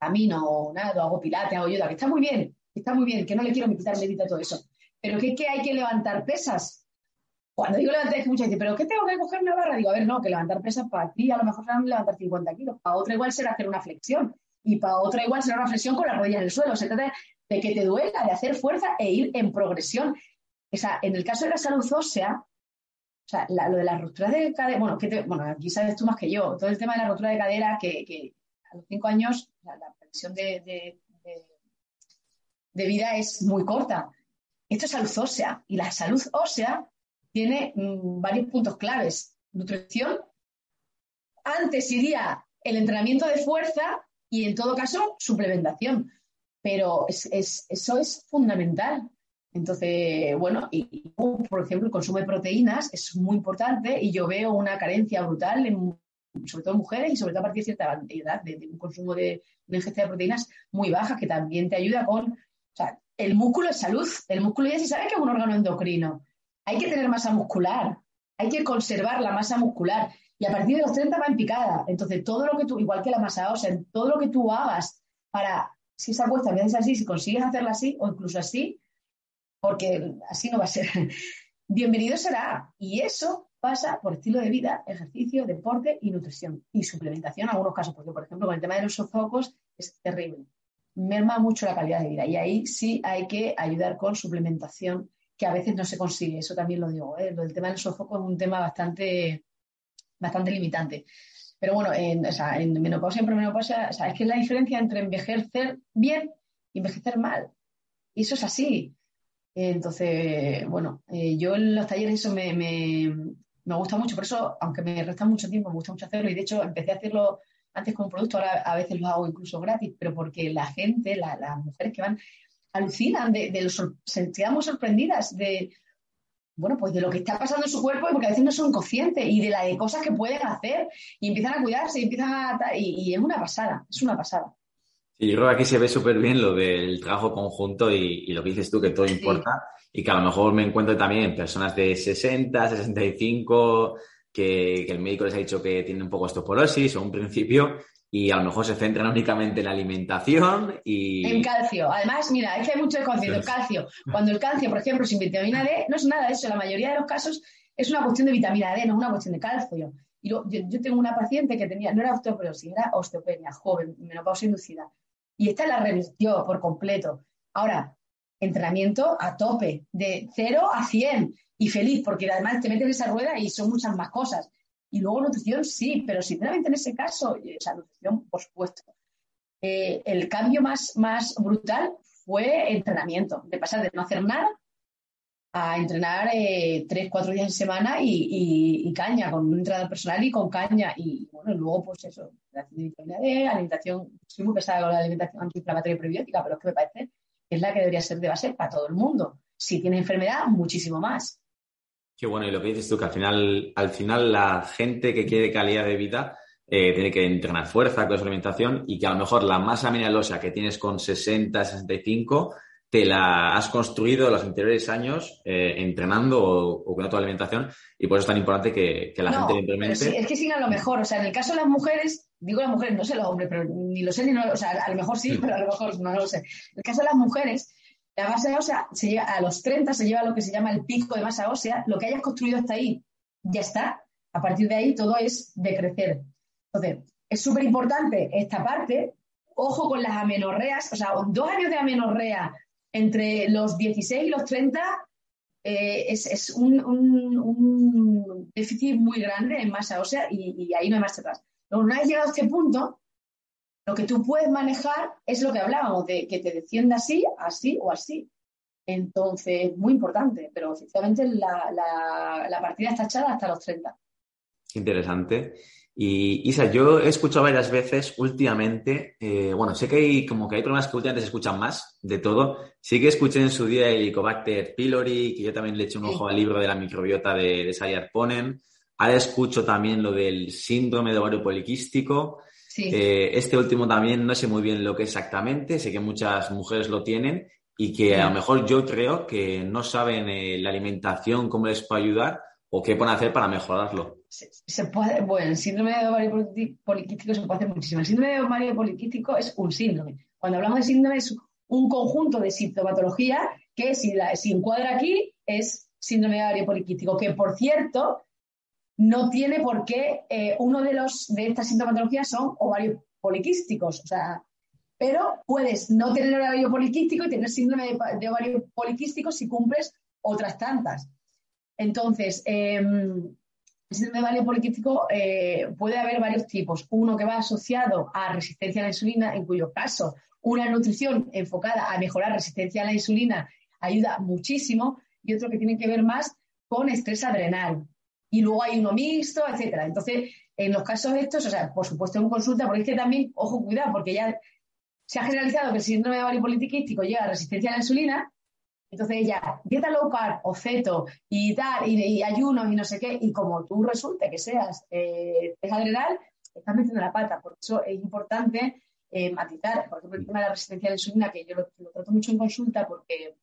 camino, nado, hago pilates, hago yoga, que está muy bien, está muy bien, que no le quiero quitar medita todo eso. Pero que, que hay que levantar pesas. Cuando digo levantar, es que muchas dicen, ¿pero qué tengo que coger una barra? Digo, a ver, no, que levantar pesas para ti a lo mejor será levantar 50 kilos, para otra igual será hacer una flexión y para otra igual será una flexión con las rodillas en el suelo. Se trata de que te duela, de hacer fuerza e ir en progresión en el caso de la salud ósea, o sea, lo de las rupturas de cadera, bueno, bueno, aquí sabes tú más que yo, todo el tema de la ruptura de cadera, que, a los cinco años la, la previsión de, vida es muy corta. Esto es salud ósea y la salud ósea tiene mm, varios puntos claves. Nutrición, antes iría el entrenamiento de fuerza y en todo caso suplementación. Pero eso es fundamental. Entonces, bueno, y, por ejemplo, el consumo de proteínas es muy importante y yo veo una carencia brutal, en, sobre todo en mujeres y sobre todo a partir de cierta edad, de, un consumo de una ingesta de proteínas muy baja que también te ayuda con, o sea, el músculo es salud, el músculo ya se sabe que es un órgano endocrino. Hay que tener masa muscular, hay que conservar la masa muscular y a partir de los 30 va en picada. Entonces, todo lo que tú, igual que la masa ósea, todo lo que tú hagas para, si esa apuesta me así, si consigues hacerla así o incluso así, porque así no va a ser. Bienvenido será. Y eso pasa por estilo de vida, ejercicio, deporte y nutrición. Y suplementación en algunos casos, porque por ejemplo con el tema de los sofocos es terrible. Merma mucho la calidad de vida. Y ahí sí hay que ayudar con suplementación, que a veces no se consigue. Eso también lo digo. ¿eh? El tema del sofocos es un tema bastante, bastante limitante. Pero bueno, en, o sea, en menopausia y premenopausia, o sea, es que es la diferencia entre envejecer bien y envejecer mal. Y eso es así. Entonces, bueno, eh, yo en los talleres eso me, me, gusta mucho, por eso, aunque me resta mucho tiempo, me gusta mucho hacerlo y de hecho empecé a hacerlo antes como producto, ahora a veces lo hago incluso gratis, pero porque la gente, las mujeres que van, alucinan, de, de los, se quedan sorprendidas de, bueno, pues de lo que está pasando en su cuerpo porque a veces no son conscientes y de las de cosas que pueden hacer y empiezan a cuidarse y empiezan a... y es una pasada, es una pasada. Sí, yo creo que aquí se ve súper bien lo del trabajo conjunto y, lo que dices tú, que todo importa y que a lo mejor me encuentro también personas de 60, 65, que, el médico les ha dicho que tiene un poco osteoporosis o un principio y a lo mejor se centran únicamente en la alimentación y... En calcio. Además, mira, es que hay mucho concepto. Calcio. Cuando el calcio, por ejemplo, sin vitamina D, no es nada de eso. La mayoría de los casos es una cuestión de vitamina D, no es una cuestión de calcio. Y yo, tengo una paciente que tenía, no era osteoporosis, era osteopenia, joven, menopausia inducida. Y esta la revirtió por completo. Ahora, entrenamiento a tope, de 0 a 100 y feliz, porque además te meten en esa rueda y son muchas más cosas. Y luego nutrición sí, pero sinceramente en ese caso, o sea, nutrición, por supuesto. Eh, el cambio más, más brutal fue entrenamiento, de pasar de no hacer nada a entrenar eh, tres, cuatro días en semana y, caña, con un entrenador personal y con caña. Y bueno, luego pues eso, alimentación, soy muy pesada con la alimentación antiinflamatoria y prebiótica, pero es que me parece que es la que debería ser de base para todo el mundo. Si tiene enfermedad, muchísimo más. Qué bueno, y lo que dices tú, que al final, al final la gente que quiere calidad de vida eh, tiene que entrenar fuerza con su alimentación y que a lo mejor la masa mineralosa que tienes con 60, 65 te la has construido los anteriores años eh, entrenando o, con tu alimentación y por eso es tan importante que, la gente lo implemente. Sí, es que sí, a lo mejor, o sea, en el caso de las mujeres, digo las mujeres, no sé los hombres, pero ni lo sé ni no, o sea, a lo mejor sí, pero a lo mejor no lo sé. En el caso de las mujeres, la masa ósea se llega a los 30 se lleva a lo que se llama el pico de masa ósea, lo que hayas construido hasta ahí ya está, a partir de ahí todo es decrecer. Entonces, es súper importante esta parte, ojo con las amenorreas, o sea, dos años de amenorrea entre los 16 y los 30 eh, es, un, déficit muy grande en masa ósea y, ahí no hay más atrás. Una vez llegado a este punto, lo que tú puedes manejar es lo que hablábamos, de que te descienda así, así o así. Entonces, muy importante, pero oficialmente la, la, partida está echada hasta los 30. Interesante. Y Isa, yo he escuchado varias veces últimamente, eh, bueno, sé que hay como que hay problemas que últimamente se escuchan más de todo. Sí que escuché en su día el Helicobacter pylori, que yo también le eché un ojo al libro de la microbiota de, de Sayar Ponen. Ahora escucho también lo del síndrome de ovario poliquístico. Eh, este último también no sé muy bien lo que exactamente, sé que muchas mujeres lo tienen y que a lo mejor yo creo que no saben eh, la alimentación, cómo les puede ayudar o qué pueden hacer para mejorarlo. Se, puede, bueno, el síndrome de ovario poliquístico se puede hacer muchísimo. El síndrome de ovario poliquístico es un síndrome. Cuando hablamos de síndrome es un conjunto de sintomatología que si, la, si encuadra aquí es síndrome de ovario poliquístico, que por cierto no tiene por qué, eh, uno de, los, de estas sintomatologías son ovarios poliquísticos, o sea, pero puedes no tener ovario poliquístico y tener síndrome de, ovario poliquístico si cumples otras tantas. Entonces, el síndrome de ovario poliquístico eh, puede haber varios tipos. Uno que va asociado a resistencia a la insulina, en cuyo caso una nutrición enfocada a mejorar resistencia a la insulina ayuda muchísimo, y otro que tiene que ver más con estrés adrenal y luego hay uno mixto, etcétera. Entonces, en los casos estos, o sea, por supuesto en consulta, porque es que también, ojo, cuidado, porque ya se ha generalizado que el síndrome poliquístico llega a resistencia a la insulina, entonces ya, dieta low carb o ceto y tal, y, ayunos y no sé qué, y como tú resulte que seas eh, adrenal, estás metiendo la pata. Por eso es importante eh, matizar, por ejemplo, el tema de la resistencia a la insulina, que yo lo, lo trato mucho en consulta porque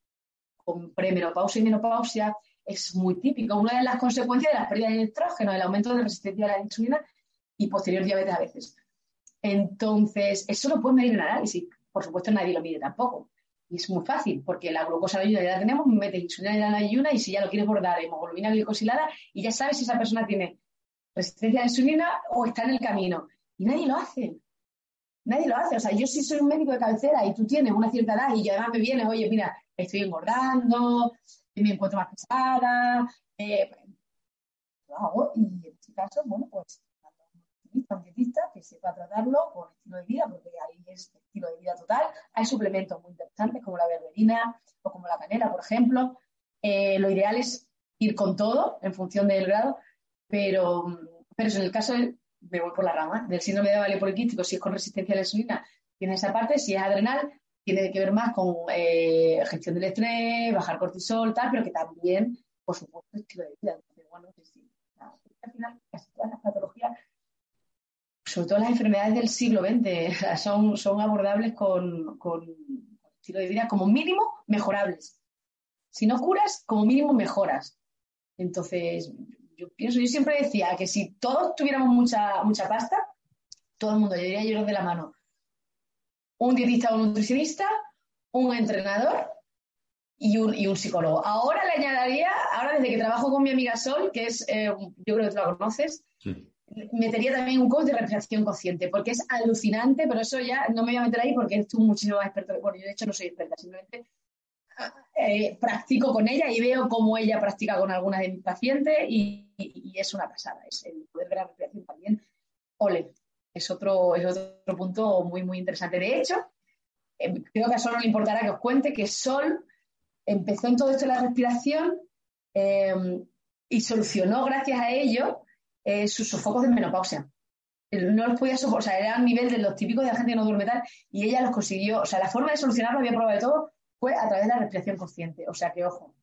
con premenopausia y menopausia es muy típico. Una de las consecuencias de la pérdida de estrógeno, el aumento de resistencia a la insulina y posterior diabetes a veces. Entonces, eso lo puede medir en análisis. Por supuesto, nadie lo mide tampoco. Y es muy fácil, porque la glucosa de ayuda ya la tenemos, metes insulina en la ayuna y si ya lo quieres bordar, hemoglobina glicosilada y ya sabes si esa persona tiene resistencia a la insulina o está en el camino. Y nadie lo hace. Nadie lo hace. O sea, yo si soy un médico de cabecera y tú tienes una cierta edad y además me vienes, oye, mira, estoy engordando, me encuentro más pesada, eh, lo hago y en este caso, bueno, pues un dietista que sepa tratarlo con estilo de vida, porque ahí es estilo de vida total. Hay suplementos muy interesantes como la berberina o como la canela, por ejemplo. Eh, lo ideal es ir con todo en función del grado, pero, pero en el caso del, me voy por la rama, del síndrome de ovario poliquístico, si es con resistencia a la insulina, tiene esa parte, si es adrenal, tiene que ver más con eh, gestión del estrés, bajar cortisol, tal, pero que también, por supuesto, estilo de vida. bueno, sí, al final, casi todas las patologías, sobre todo las enfermedades del siglo XX, son, son abordables con, con estilo de vida como mínimo mejorables. Si no curas, como mínimo mejoras. Entonces, yo pienso, yo siempre decía que si todos tuviéramos mucha, mucha pasta, todo el mundo, yo diría yo de la mano, un dietista o un nutricionista, un entrenador y un, y un, psicólogo. Ahora le añadiría, ahora desde que trabajo con mi amiga Sol, que es, eh, yo creo que tú la conoces, metería también un coach de respiración consciente, porque es alucinante, pero eso ya no me voy a meter ahí porque tú muchísimo más experto. Bueno, yo de hecho no soy experta, simplemente eh, practico con ella y veo cómo ella practica con algunas de mis pacientes y, es una pasada. Es el poder ver la respiración también. Ole, es otro, es otro punto muy, muy interesante. De hecho, eh, creo que a Sol no le importará que os cuente que Sol empezó en todo esto de la respiración eh, y solucionó gracias a ello sus sofocos de menopausia no los podía soportar, o sea, era a nivel de los típicos de la gente que no duerme tal, y ella los consiguió, o sea, la forma de solucionarlo, había probado de todo, fue a través de la respiración consciente. O sea que ojo.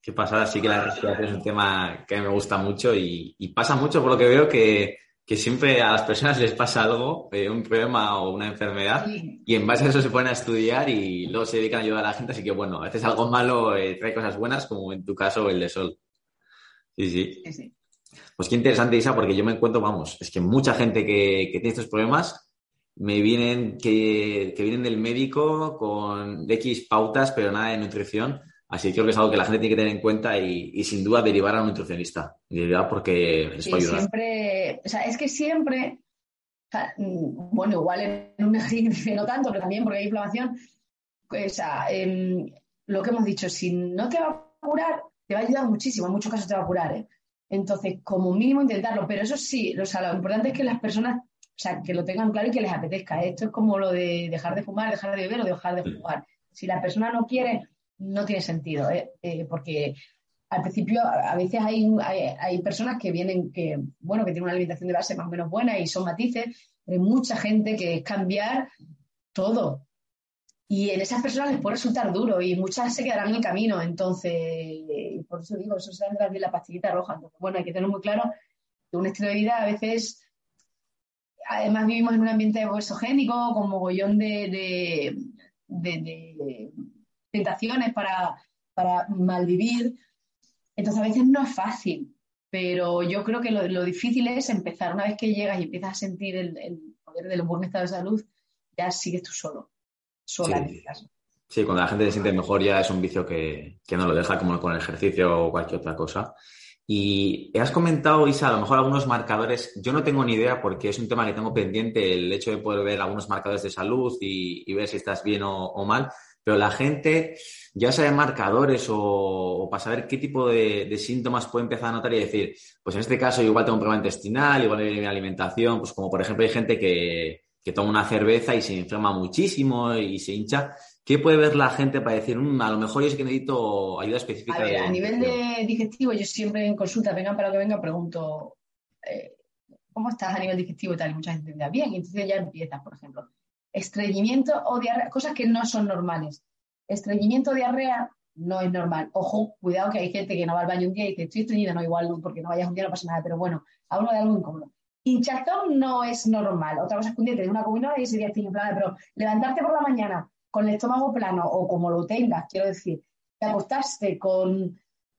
Qué pasada, sí que la respiración es un tema que me gusta mucho y, pasa mucho por lo que veo que, siempre a las personas les pasa algo, eh, un problema o una enfermedad, y en base a eso se ponen a estudiar y luego se dedican a ayudar a la gente. Así que bueno, a veces algo malo eh, trae cosas buenas, como en tu caso el de Sol. Sí, sí. sí, Pues qué interesante, Isa, porque yo me encuentro, vamos, es que mucha gente que, que tiene estos problemas me vienen que, vienen del médico con X pautas, pero nada de nutrición. Así que creo que es algo que la gente tiene que tener en cuenta y, sin duda derivar a un nutricionista. Derivar porque les puede ayudar. Siempre, o sea, es que siempre, bueno, igual en un ejercicio no tanto, pero también porque hay inflamación. O sea, em, lo que hemos dicho, si no te va a curar, te va a ayudar muchísimo. En muchos casos te va a curar, ¿eh? Entonces, como mínimo intentarlo. Pero eso sí, o sea, lo importante es que las personas o sea, que lo tengan claro y que les apetezca. Esto es como lo de dejar de fumar, dejar de beber o dejar de jugar. Si la persona no quiere, no tiene sentido, ¿eh? Eh, porque al principio a veces hay, hay, personas que vienen, que, bueno, que tienen una alimentación de base más o menos buena y son matices, hay mucha gente que es cambiar todo. Y en esas personas les puede resultar duro y muchas se quedarán en el camino. Entonces, por eso digo, eso se bien la pastillita roja. Entonces, bueno, hay que tener muy claro que un estilo de vida a veces además vivimos en un ambiente exogénico con mogollón de, tentaciones para, para malvivir. Entonces a veces no es fácil, pero yo creo que lo, difícil es empezar. Una vez que llegas y empiezas a sentir el, poder del buen estado de salud, ya sigues tú solo, sola en este caso. Sí, cuando la gente se siente mejor ya es un vicio que, que no lo deja como con el ejercicio o cualquier otra cosa. Y has comentado, Isa, a lo mejor algunos marcadores, yo no tengo ni idea porque es un tema que tengo pendiente, el hecho de poder ver algunos marcadores de salud y, ver si estás bien o, mal, pero la gente ya sabe marcadores o, para saber qué tipo de, síntomas puede empezar a notar y decir, pues en este caso igual tengo un problema intestinal, igual hay mi alimentación, pues como por ejemplo hay gente que, que toma una cerveza y se inflama muchísimo y se hincha. ¿Qué puede ver la gente para decir, mm, a lo mejor yo sí que necesito ayuda específica? A, nivel de digestivo, yo siempre en consulta, vengan para lo que venga, pregunto, eh, ¿cómo estás a nivel digestivo y tal? Y mucha gente me bien, y entonces ya empiezas, por ejemplo. Estreñimiento o diarrea, cosas que no son normales. Estreñimiento o diarrea no es normal. Ojo, cuidado que hay gente que no va al baño un día y dice, estoy estreñida, no, igual porque no vayas un día no pasa nada, pero bueno, hablo de algo incómodo. Hinchazón no es normal. Otra cosa es que un día tienes una comida y ese día estás inflamada, pero levantarte por la mañana con el estómago plano o como lo tengas, quiero decir, te acostaste con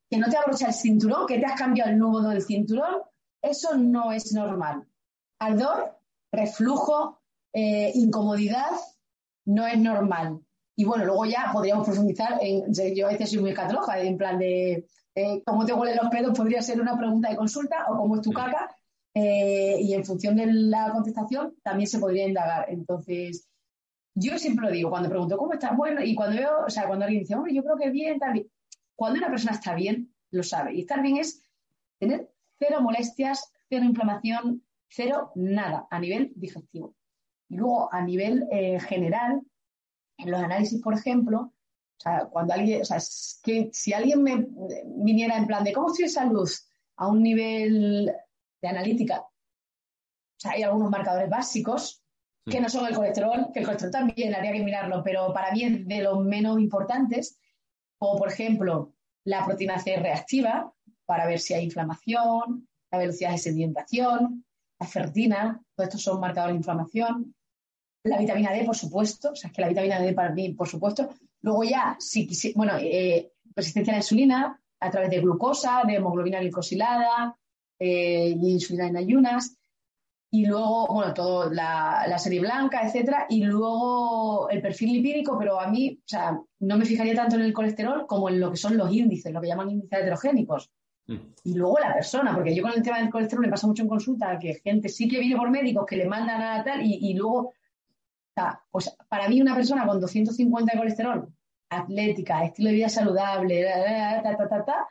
que no te abrocha el cinturón, que te has cambiado el nudo del cinturón, eso no es normal. Ardor, reflujo, eh, incomodidad, no es normal. Y bueno, luego ya podríamos profundizar en, yo a veces soy muy cataloga, en plan de eh, cómo te huelen los pedos podría ser una pregunta de consulta o cómo es tu caca, eh, y en función de la contestación también se podría indagar. Entonces, yo siempre lo digo, cuando pregunto cómo estás, bueno, y cuando veo, o sea, cuando alguien dice, hombre, yo creo que bien, tal, cuando una persona está bien, lo sabe. Y estar bien es tener cero molestias, cero inflamación, cero nada a nivel digestivo. Y luego, a nivel eh, general, en los análisis, por ejemplo, o sea, cuando alguien, o sea, que si alguien me viniera en plan de cómo estoy de salud a un nivel de analítica, o sea, hay algunos marcadores básicos que no son el colesterol, que el colesterol también habría que mirarlo, pero para mí es de los menos importantes, como por ejemplo la proteína C reactiva, para ver si hay inflamación, la velocidad de sedimentación, la ferritina, todos estos son marcadores de inflamación, la vitamina D, por supuesto, o sea, es que la vitamina D para mí, por supuesto. Luego ya, si bueno, eh, resistencia a la insulina a través de glucosa, de hemoglobina glicosilada, eh, y insulina en ayunas. Y luego, bueno, todo la, serie blanca, etcétera, y luego el perfil lipídico, pero a mí, o sea, no me fijaría tanto en el colesterol como en lo que son los índices, lo que llaman índices heterogénicos. Mm. Y luego la persona, porque yo con el tema del colesterol me pasa mucho en consulta que gente sí que viene por médicos que le mandan a tal y, luego, pues para mí una persona con 250 de colesterol, atlética, estilo de vida saludable, ta, ta, ta, ta,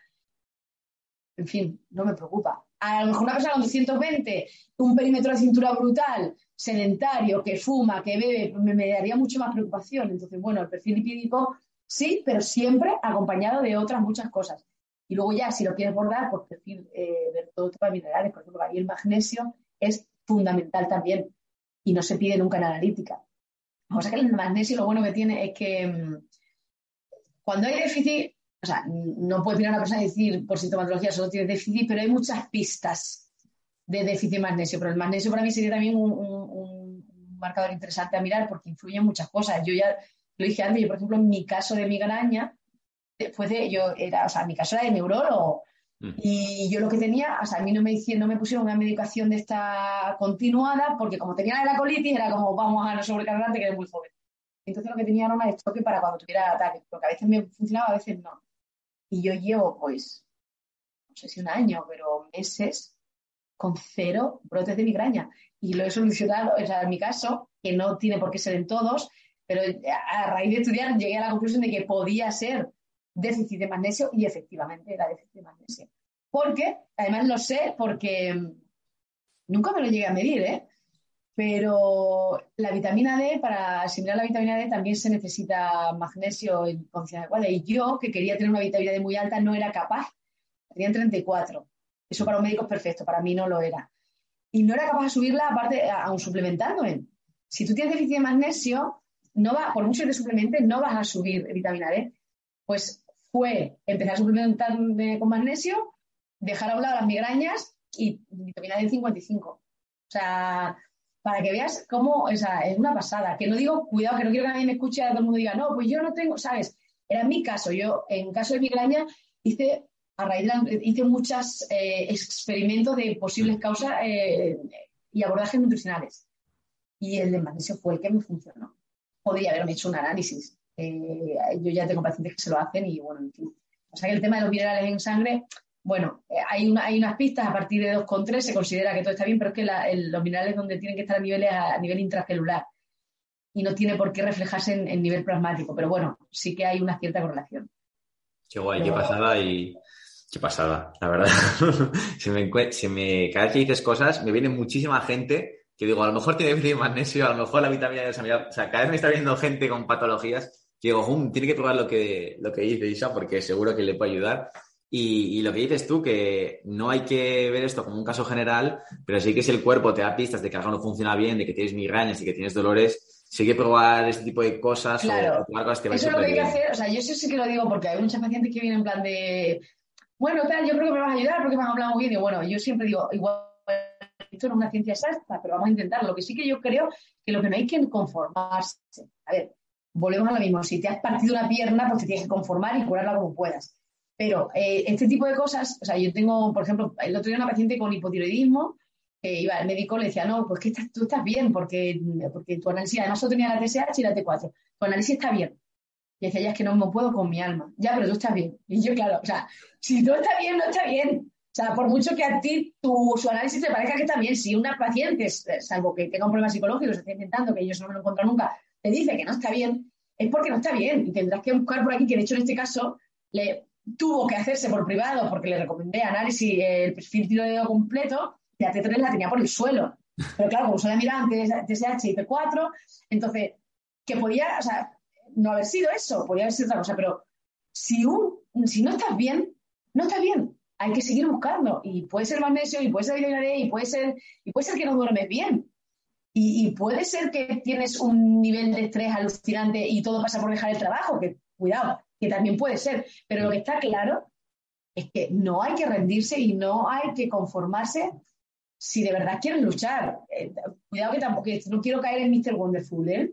en fin, no me preocupa a lo mejor una persona con 220, un perímetro de cintura brutal, sedentario, que fuma, que bebe, me, daría mucho más preocupación. Entonces, bueno, el perfil lipídico sí, pero siempre acompañado de otras muchas cosas. Y luego ya, si lo quieres bordar, pues perfil eh, de todo tipo de minerales, por ejemplo, ahí el magnesio es fundamental también y no se pide nunca en analítica. O sea que el magnesio lo bueno que tiene es que mm, cuando hay déficit, o sea, no puede venir a una persona y decir por sintomatología solo tiene déficit, pero hay muchas pistas de déficit de magnesio. Pero el magnesio para mí sería también un, marcador interesante a mirar porque influye en muchas cosas. Yo ya lo dije antes, yo por ejemplo en mi caso de migraña, después de, yo era, o sea, mi caso era de neurólogo. Mm. Y yo lo que tenía, o sea, a mí no me, no me pusieron una medicación de esta continuada porque como tenía la colitis era como vamos a no sobrecargarte que eres muy joven. Entonces lo que tenía era una estoque para cuando tuviera ataques, porque a veces me funcionaba, a veces no. Y yo llevo, pues, no sé si un año, pero meses con cero brotes de migraña. Y lo he solucionado, o sea, en mi caso, que no tiene por qué ser en todos, pero a raíz de estudiar llegué a la conclusión de que podía ser déficit de magnesio y efectivamente era déficit de magnesio. Porque, además lo sé porque nunca me lo llegué a medir, ¿eh? Pero la vitamina D, para asimilar la vitamina D también se necesita magnesio en condiciones adecuadas. Y yo, que quería tener una vitamina D muy alta, no era capaz. Tenía 34. Eso para un médico es perfecto, para mí no lo era. Y no era capaz de subirla, aparte, aún suplementándome. Si tú tienes déficit de magnesio, no va, por mucho que te suplementes, no vas a subir vitamina D. Pues fue empezar a suplementarme con magnesio, dejar a un lado las migrañas y vitamina D 55. O sea, para que veas cómo, es una pasada. Que no digo, cuidado, que no quiero que nadie me escuche y todo el mundo diga, no, pues yo no tengo, ¿sabes? Era mi caso. Yo, en caso de migraña, hice, a raíz de hice muchos eh, experimentos de posibles causas eh, y abordajes nutricionales. Y el de fue el que me funcionó. Podría haberme hecho un análisis. Eh, yo ya tengo pacientes que se lo hacen y, bueno, en fin. O sea que el tema de los minerales en sangre bueno, eh, hay, unas pistas a partir de 2,3 se considera que todo está bien, pero es que los minerales donde tienen que estar a, niveles, a nivel intracelular y no tiene por qué reflejarse en, nivel plasmático, pero bueno, sí que hay una cierta correlación. Qué guay, qué pasada y qué pasada, la verdad. se, me, me, cada vez que dices cosas, me viene muchísima gente que digo, a lo mejor tiene déficit magnesio, a lo mejor la vitamina D, o sea, cada vez me está viendo gente con patologías que digo, tiene que probar lo que, lo que dice Isa porque seguro que le puede ayudar. Y, lo que dices tú, que no hay que ver esto como un caso general, pero sí que si el cuerpo te da pistas de que algo no funciona bien, de que tienes migrañas y que tienes dolores, sí que probar este tipo de cosas claro. o Eso es lo que hay que hacer, o sea, yo sí que lo digo porque hay muchas pacientes que vienen en plan de, bueno, tal, yo creo que me vas a ayudar porque me han hablado muy bien. Y bueno, yo siempre digo, igual, esto no es una ciencia exacta, pero vamos a intentar. Lo que sí que yo creo que lo que no hay que conformarse. A ver, volvemos a lo mismo. Si te has partido una pierna, pues te tienes que conformar y curarla como puedas. Pero eh, este tipo de cosas, o sea, yo tengo, por ejemplo, el otro día una paciente con hipotiroidismo, que iba al médico, le decía, no, pues que tú estás bien, porque, porque tu análisis, además solo tenía la TSH y la T4, tu análisis está bien. Y decía, ya es que no me puedo con mi alma. Ya, pero tú estás bien. Y yo, claro, o sea, si tú estás bien, no está bien. O sea, por mucho que a ti tu, su análisis te parezca que está bien, si una paciente, salvo que tenga un problema psicológico, se esté intentando, que ellos no me lo encuentran nunca, te dice que no está bien, es porque no está bien. Y tendrás que buscar por aquí, que de hecho en este caso, le, tuvo que hacerse por privado porque le recomendé análisis el perfil tiroideo completo y la T3 la tenía por el suelo. Pero claro, como solo miraba TSH y P4, entonces, que podía, o sea, no haber sido eso, podía haber sido otra cosa, pero si, un, si no estás bien, no estás bien. Hay que seguir buscando. Y puede ser magnesio, y puede ser vitamina y puede ser, y puede ser que no duermes bien. Y, puede ser que tienes un nivel de estrés alucinante y todo pasa por dejar el trabajo, que cuidado, que también puede ser, pero lo que está claro es que no hay que rendirse y no hay que conformarse si de verdad quieren luchar. Eh, cuidado que tampoco, no quiero caer en Mr. Wonderful, ¿eh?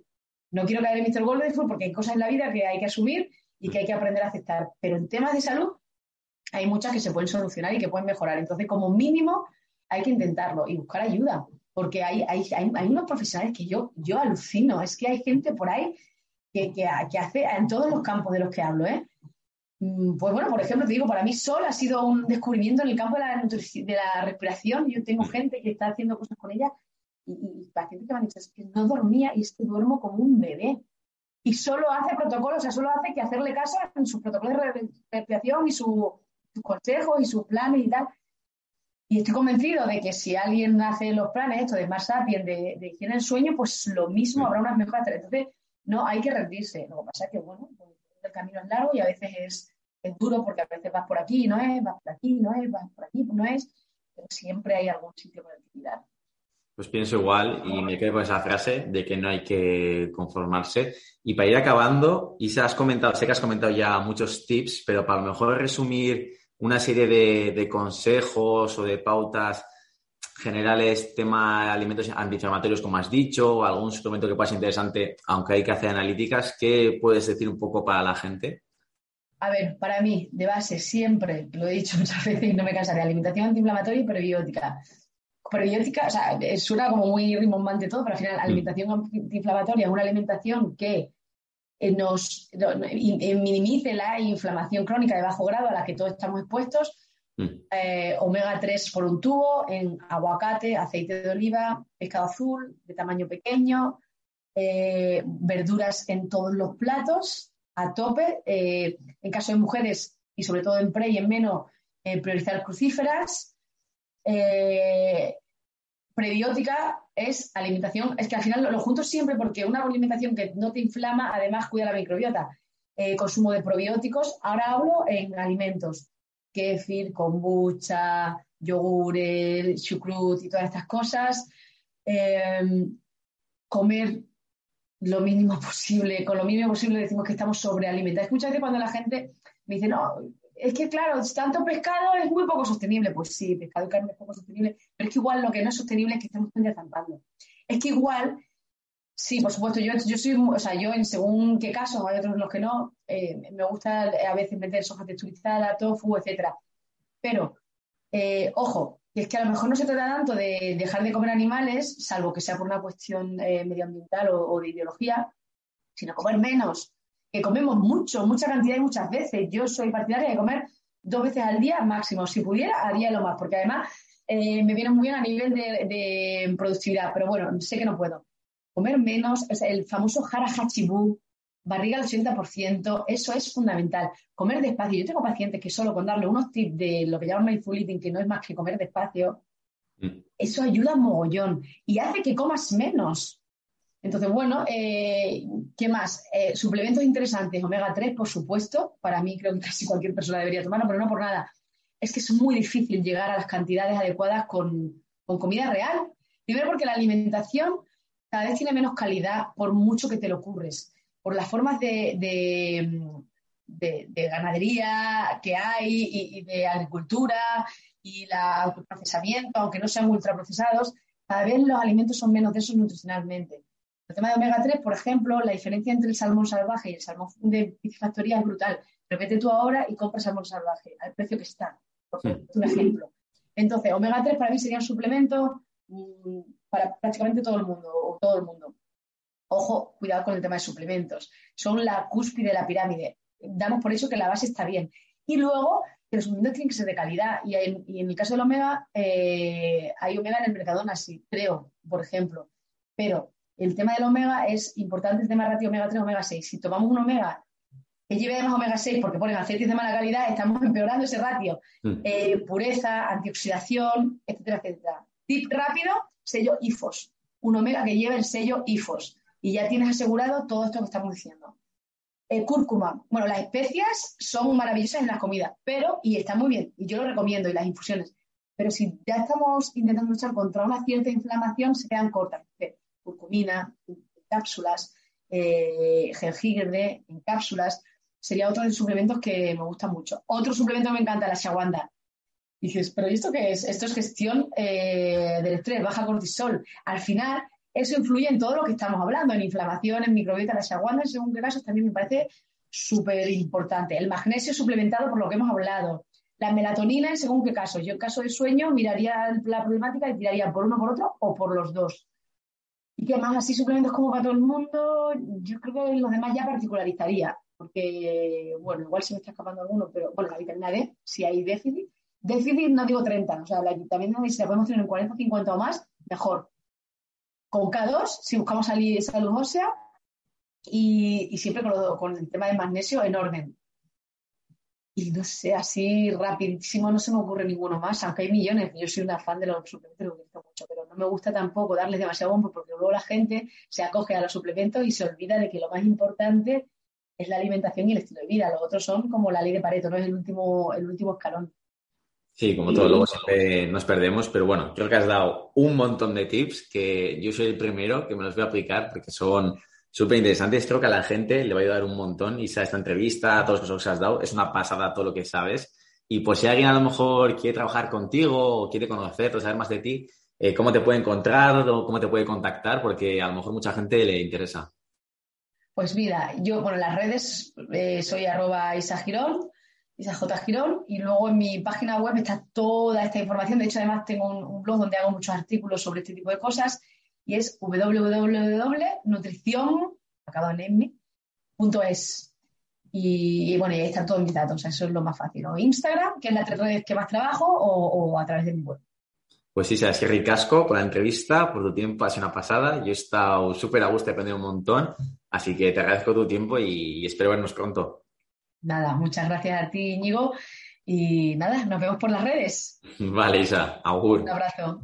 No quiero caer en Mr. Wonderful porque hay cosas en la vida que hay que asumir y que hay que aprender a aceptar. Pero en temas de salud, hay muchas que se pueden solucionar y que pueden mejorar. Entonces, como mínimo, hay que intentarlo y buscar ayuda, porque hay, hay, hay, unos profesionales que yo, yo alucino, es que hay gente por ahí que, que, que hace en todos los campos de los que hablo, ¿eh? Mm, pues bueno, por ejemplo, te digo, para mí Sol ha sido un descubrimiento en el campo de la, de la respiración. Yo tengo gente que está haciendo cosas con ella y, y pacientes que me han dicho, es que no dormía y es que duermo como un bebé. Y solo hace protocolos, o sea, solo hace que hacerle caso en sus protocolos de respiración y sus consejos y sus planes y tal. Y estoy convencido de que si alguien hace los planes, esto de más sapiens, de, de higiene del sueño, pues lo mismo habrá unas mejoras. Entonces, no, hay que rendirse. Lo que pasa es que, bueno, pues, el camino es largo y a veces es, es duro porque a veces vas por aquí, no es, vas por aquí, no es, vas por aquí, no es, pero siempre hay algún sitio para actividad. Pues pienso igual y me quedo con esa frase de que no hay que conformarse. Y para ir acabando, se has comentado, sé que has comentado ya muchos tips, pero para lo mejor resumir una serie de consejos o de pautas generales, tema de alimentos antiinflamatorios, como has dicho, o algún suplemento que pueda ser interesante, aunque hay que hacer analíticas, ¿qué puedes decir un poco para la gente? A ver, para mí, de base, siempre, lo he dicho muchas veces y no me cansaré, alimentación antiinflamatoria y prebiótica. Prebiótica, o sea, suena como muy rimbombante todo, pero al final, alimentación antiinflamatoria es una alimentación que eh, nos minimice la inflamación crónica de bajo grado a la que todos estamos expuestos Mm. Eh, omega 3 por un tubo en aguacate, aceite de oliva, pescado azul de tamaño pequeño, eh, verduras en todos los platos a tope. Eh, en caso de mujeres y sobre todo en pre y en menos, priorizar crucíferas. prebiótica es alimentación, es que al final lo, lo junto siempre porque una alimentación que no te inflama, además cuida la microbiota. consumo de probióticos. Ahora hablo en alimentos kéfir, kombucha, yogures, chucrut y todas estas cosas. Em, comer lo mínimo posible, con lo mínimo posible decimos que estamos sobrealimentados. Muchas veces cuando la gente me dice, no, es que claro, tanto pescado es muy poco sostenible. Pues sí, pescado y carne es poco sostenible, pero es que igual lo que no es sostenible es que estamos zampando. Es que igual Sí, por supuesto. Yo, yo soy, o sea, yo en según qué casos, hay otros los que no, eh, me gusta a veces meter soja texturizada, tofu, etcétera. Pero, eh, ojo, es que a lo mejor no se trata tanto de dejar de comer animales, salvo que sea por una cuestión eh, medioambiental o, de ideología, sino comer menos. Que comemos mucho, mucha cantidad y muchas veces. Yo soy partidaria de comer dos veces al día máximo. Si pudiera, haría lo más, porque además me viene muy bien a nivel de, productividad. Pero bueno, sé que no puedo comer menos, el famoso jara hachibú, barriga al 80%, eso es fundamental. Comer despacio. Yo tengo pacientes que solo con darle unos tips de lo que llaman mindful eating, que no es más que comer despacio, mm. eso ayuda mogollón y hace que comas menos. Entonces, bueno, eh, ¿qué más? Eh, suplementos interesantes, omega 3, por supuesto. Para mí creo que casi cualquier persona debería tomarlo, pero no por nada. Es que es muy difícil llegar a las cantidades adecuadas con, con comida real. Primero porque la alimentación cada vez tiene menos calidad por mucho que te lo ocurres, por las formas de, de, ganadería que hay y, de agricultura y el procesamiento, aunque no sean ultraprocesados, cada vez los alimentos son menos densos nutricionalmente. El tema de omega 3, por ejemplo, la diferencia entre el salmón salvaje y el salmón de factoría es brutal. Repete tú ahora y compra salmón salvaje al precio que está. Por un ejemplo. Entonces, omega 3 para mí sería un suplemento mm, para prácticamente todo el mundo, o todo el mundo. Ojo, cuidado con el tema de suplementos. Son la cúspide de la pirámide. Damos por eso que la base está bien. Y luego, que los suplementos tienen que ser de calidad. Y en, el caso del omega, eh, hay omega en el Mercadona, sí, creo, por ejemplo. Pero el tema del omega es importante el tema ratio omega 3, omega 6. Si tomamos un omega que lleve además omega 6 porque ponen aceites de mala calidad, estamos empeorando ese ratio. Mm. Eh, pureza, antioxidación, etcétera, etcétera. Tip rápido, sello IFOS, un omega que lleva el sello IFOS y ya tienes asegurado todo esto que estamos diciendo. El cúrcuma, bueno, las especias son maravillosas en las comidas, pero, y está muy bien, y yo lo recomiendo, y las infusiones, pero si ya estamos intentando luchar contra una cierta inflamación, se quedan cortas. Curcumina, cápsulas, eh, jengibre en cápsulas, sería otro de los suplementos que me gusta mucho. Otro suplemento que me encanta, la shawanda dices, pero esto qué es? Esto es gestión eh, del estrés, baja cortisol. Al final, eso influye en todo lo que estamos hablando, en inflamación, en microbiota, las aguanas, según qué casos, también me parece súper importante. El magnesio suplementado por lo que hemos hablado. la melatonina, según qué caso. Yo en caso de sueño miraría la problemática y tiraría por uno por otro o por los dos. Y que más así suplementos como para todo el mundo, yo creo que los demás ya particularizaría, porque, bueno, igual se me está escapando alguno, pero bueno, la vitamina D, si hay déficit. Déficit no digo 30, o sea, la vitamina si la podemos tener en 40 o 50 o más, mejor. Con K2, si buscamos salud ósea, y, siempre con, con, el tema de magnesio en orden. Y no sé, así rapidísimo no se me ocurre ninguno más, aunque hay millones. Yo soy una fan de los suplementos, lo utilizo mucho, pero no me gusta tampoco darles demasiado bombo porque luego la gente se acoge a los suplementos y se olvida de que lo más importante es la alimentación y el estilo de vida. Los otros son como la ley de Pareto, no es el último, el último escalón. Sí, como todo, luego siempre nos perdemos, pero bueno, creo que has dado un montón de tips que yo soy el primero que me los voy a aplicar porque son súper interesantes. Creo que a la gente le va a ayudar un montón y esta entrevista, a todos los consejos que has dado, es una pasada todo lo que sabes. Y pues si alguien a lo mejor quiere trabajar contigo o quiere conocerte o saber más de ti, eh, ¿cómo te puede encontrar o cómo te puede contactar? Porque a lo mejor mucha gente le interesa. Pues mira, yo, bueno, en las redes eh, soy arroba Isa Girón, Isa J. Girón, y luego en mi página web está toda esta información. De hecho, además tengo un, blog donde hago muchos artículos sobre este tipo de cosas y es www.nutrición, Y, bueno, y ahí están todos mis datos, eso es lo más fácil. O Instagram, que es la redes que más trabajo, o, a través de mi web. Pues sí, que ricasco por la entrevista, por tu tiempo, ha sido una pasada. Yo he estado súper a gusto, he aprendido un montón. Así que te agradezco tu tiempo y espero vernos pronto. Nada, muchas gracias a ti, Íñigo. Y nada, nos vemos por las redes. Vale, Isa, augur. Un abrazo.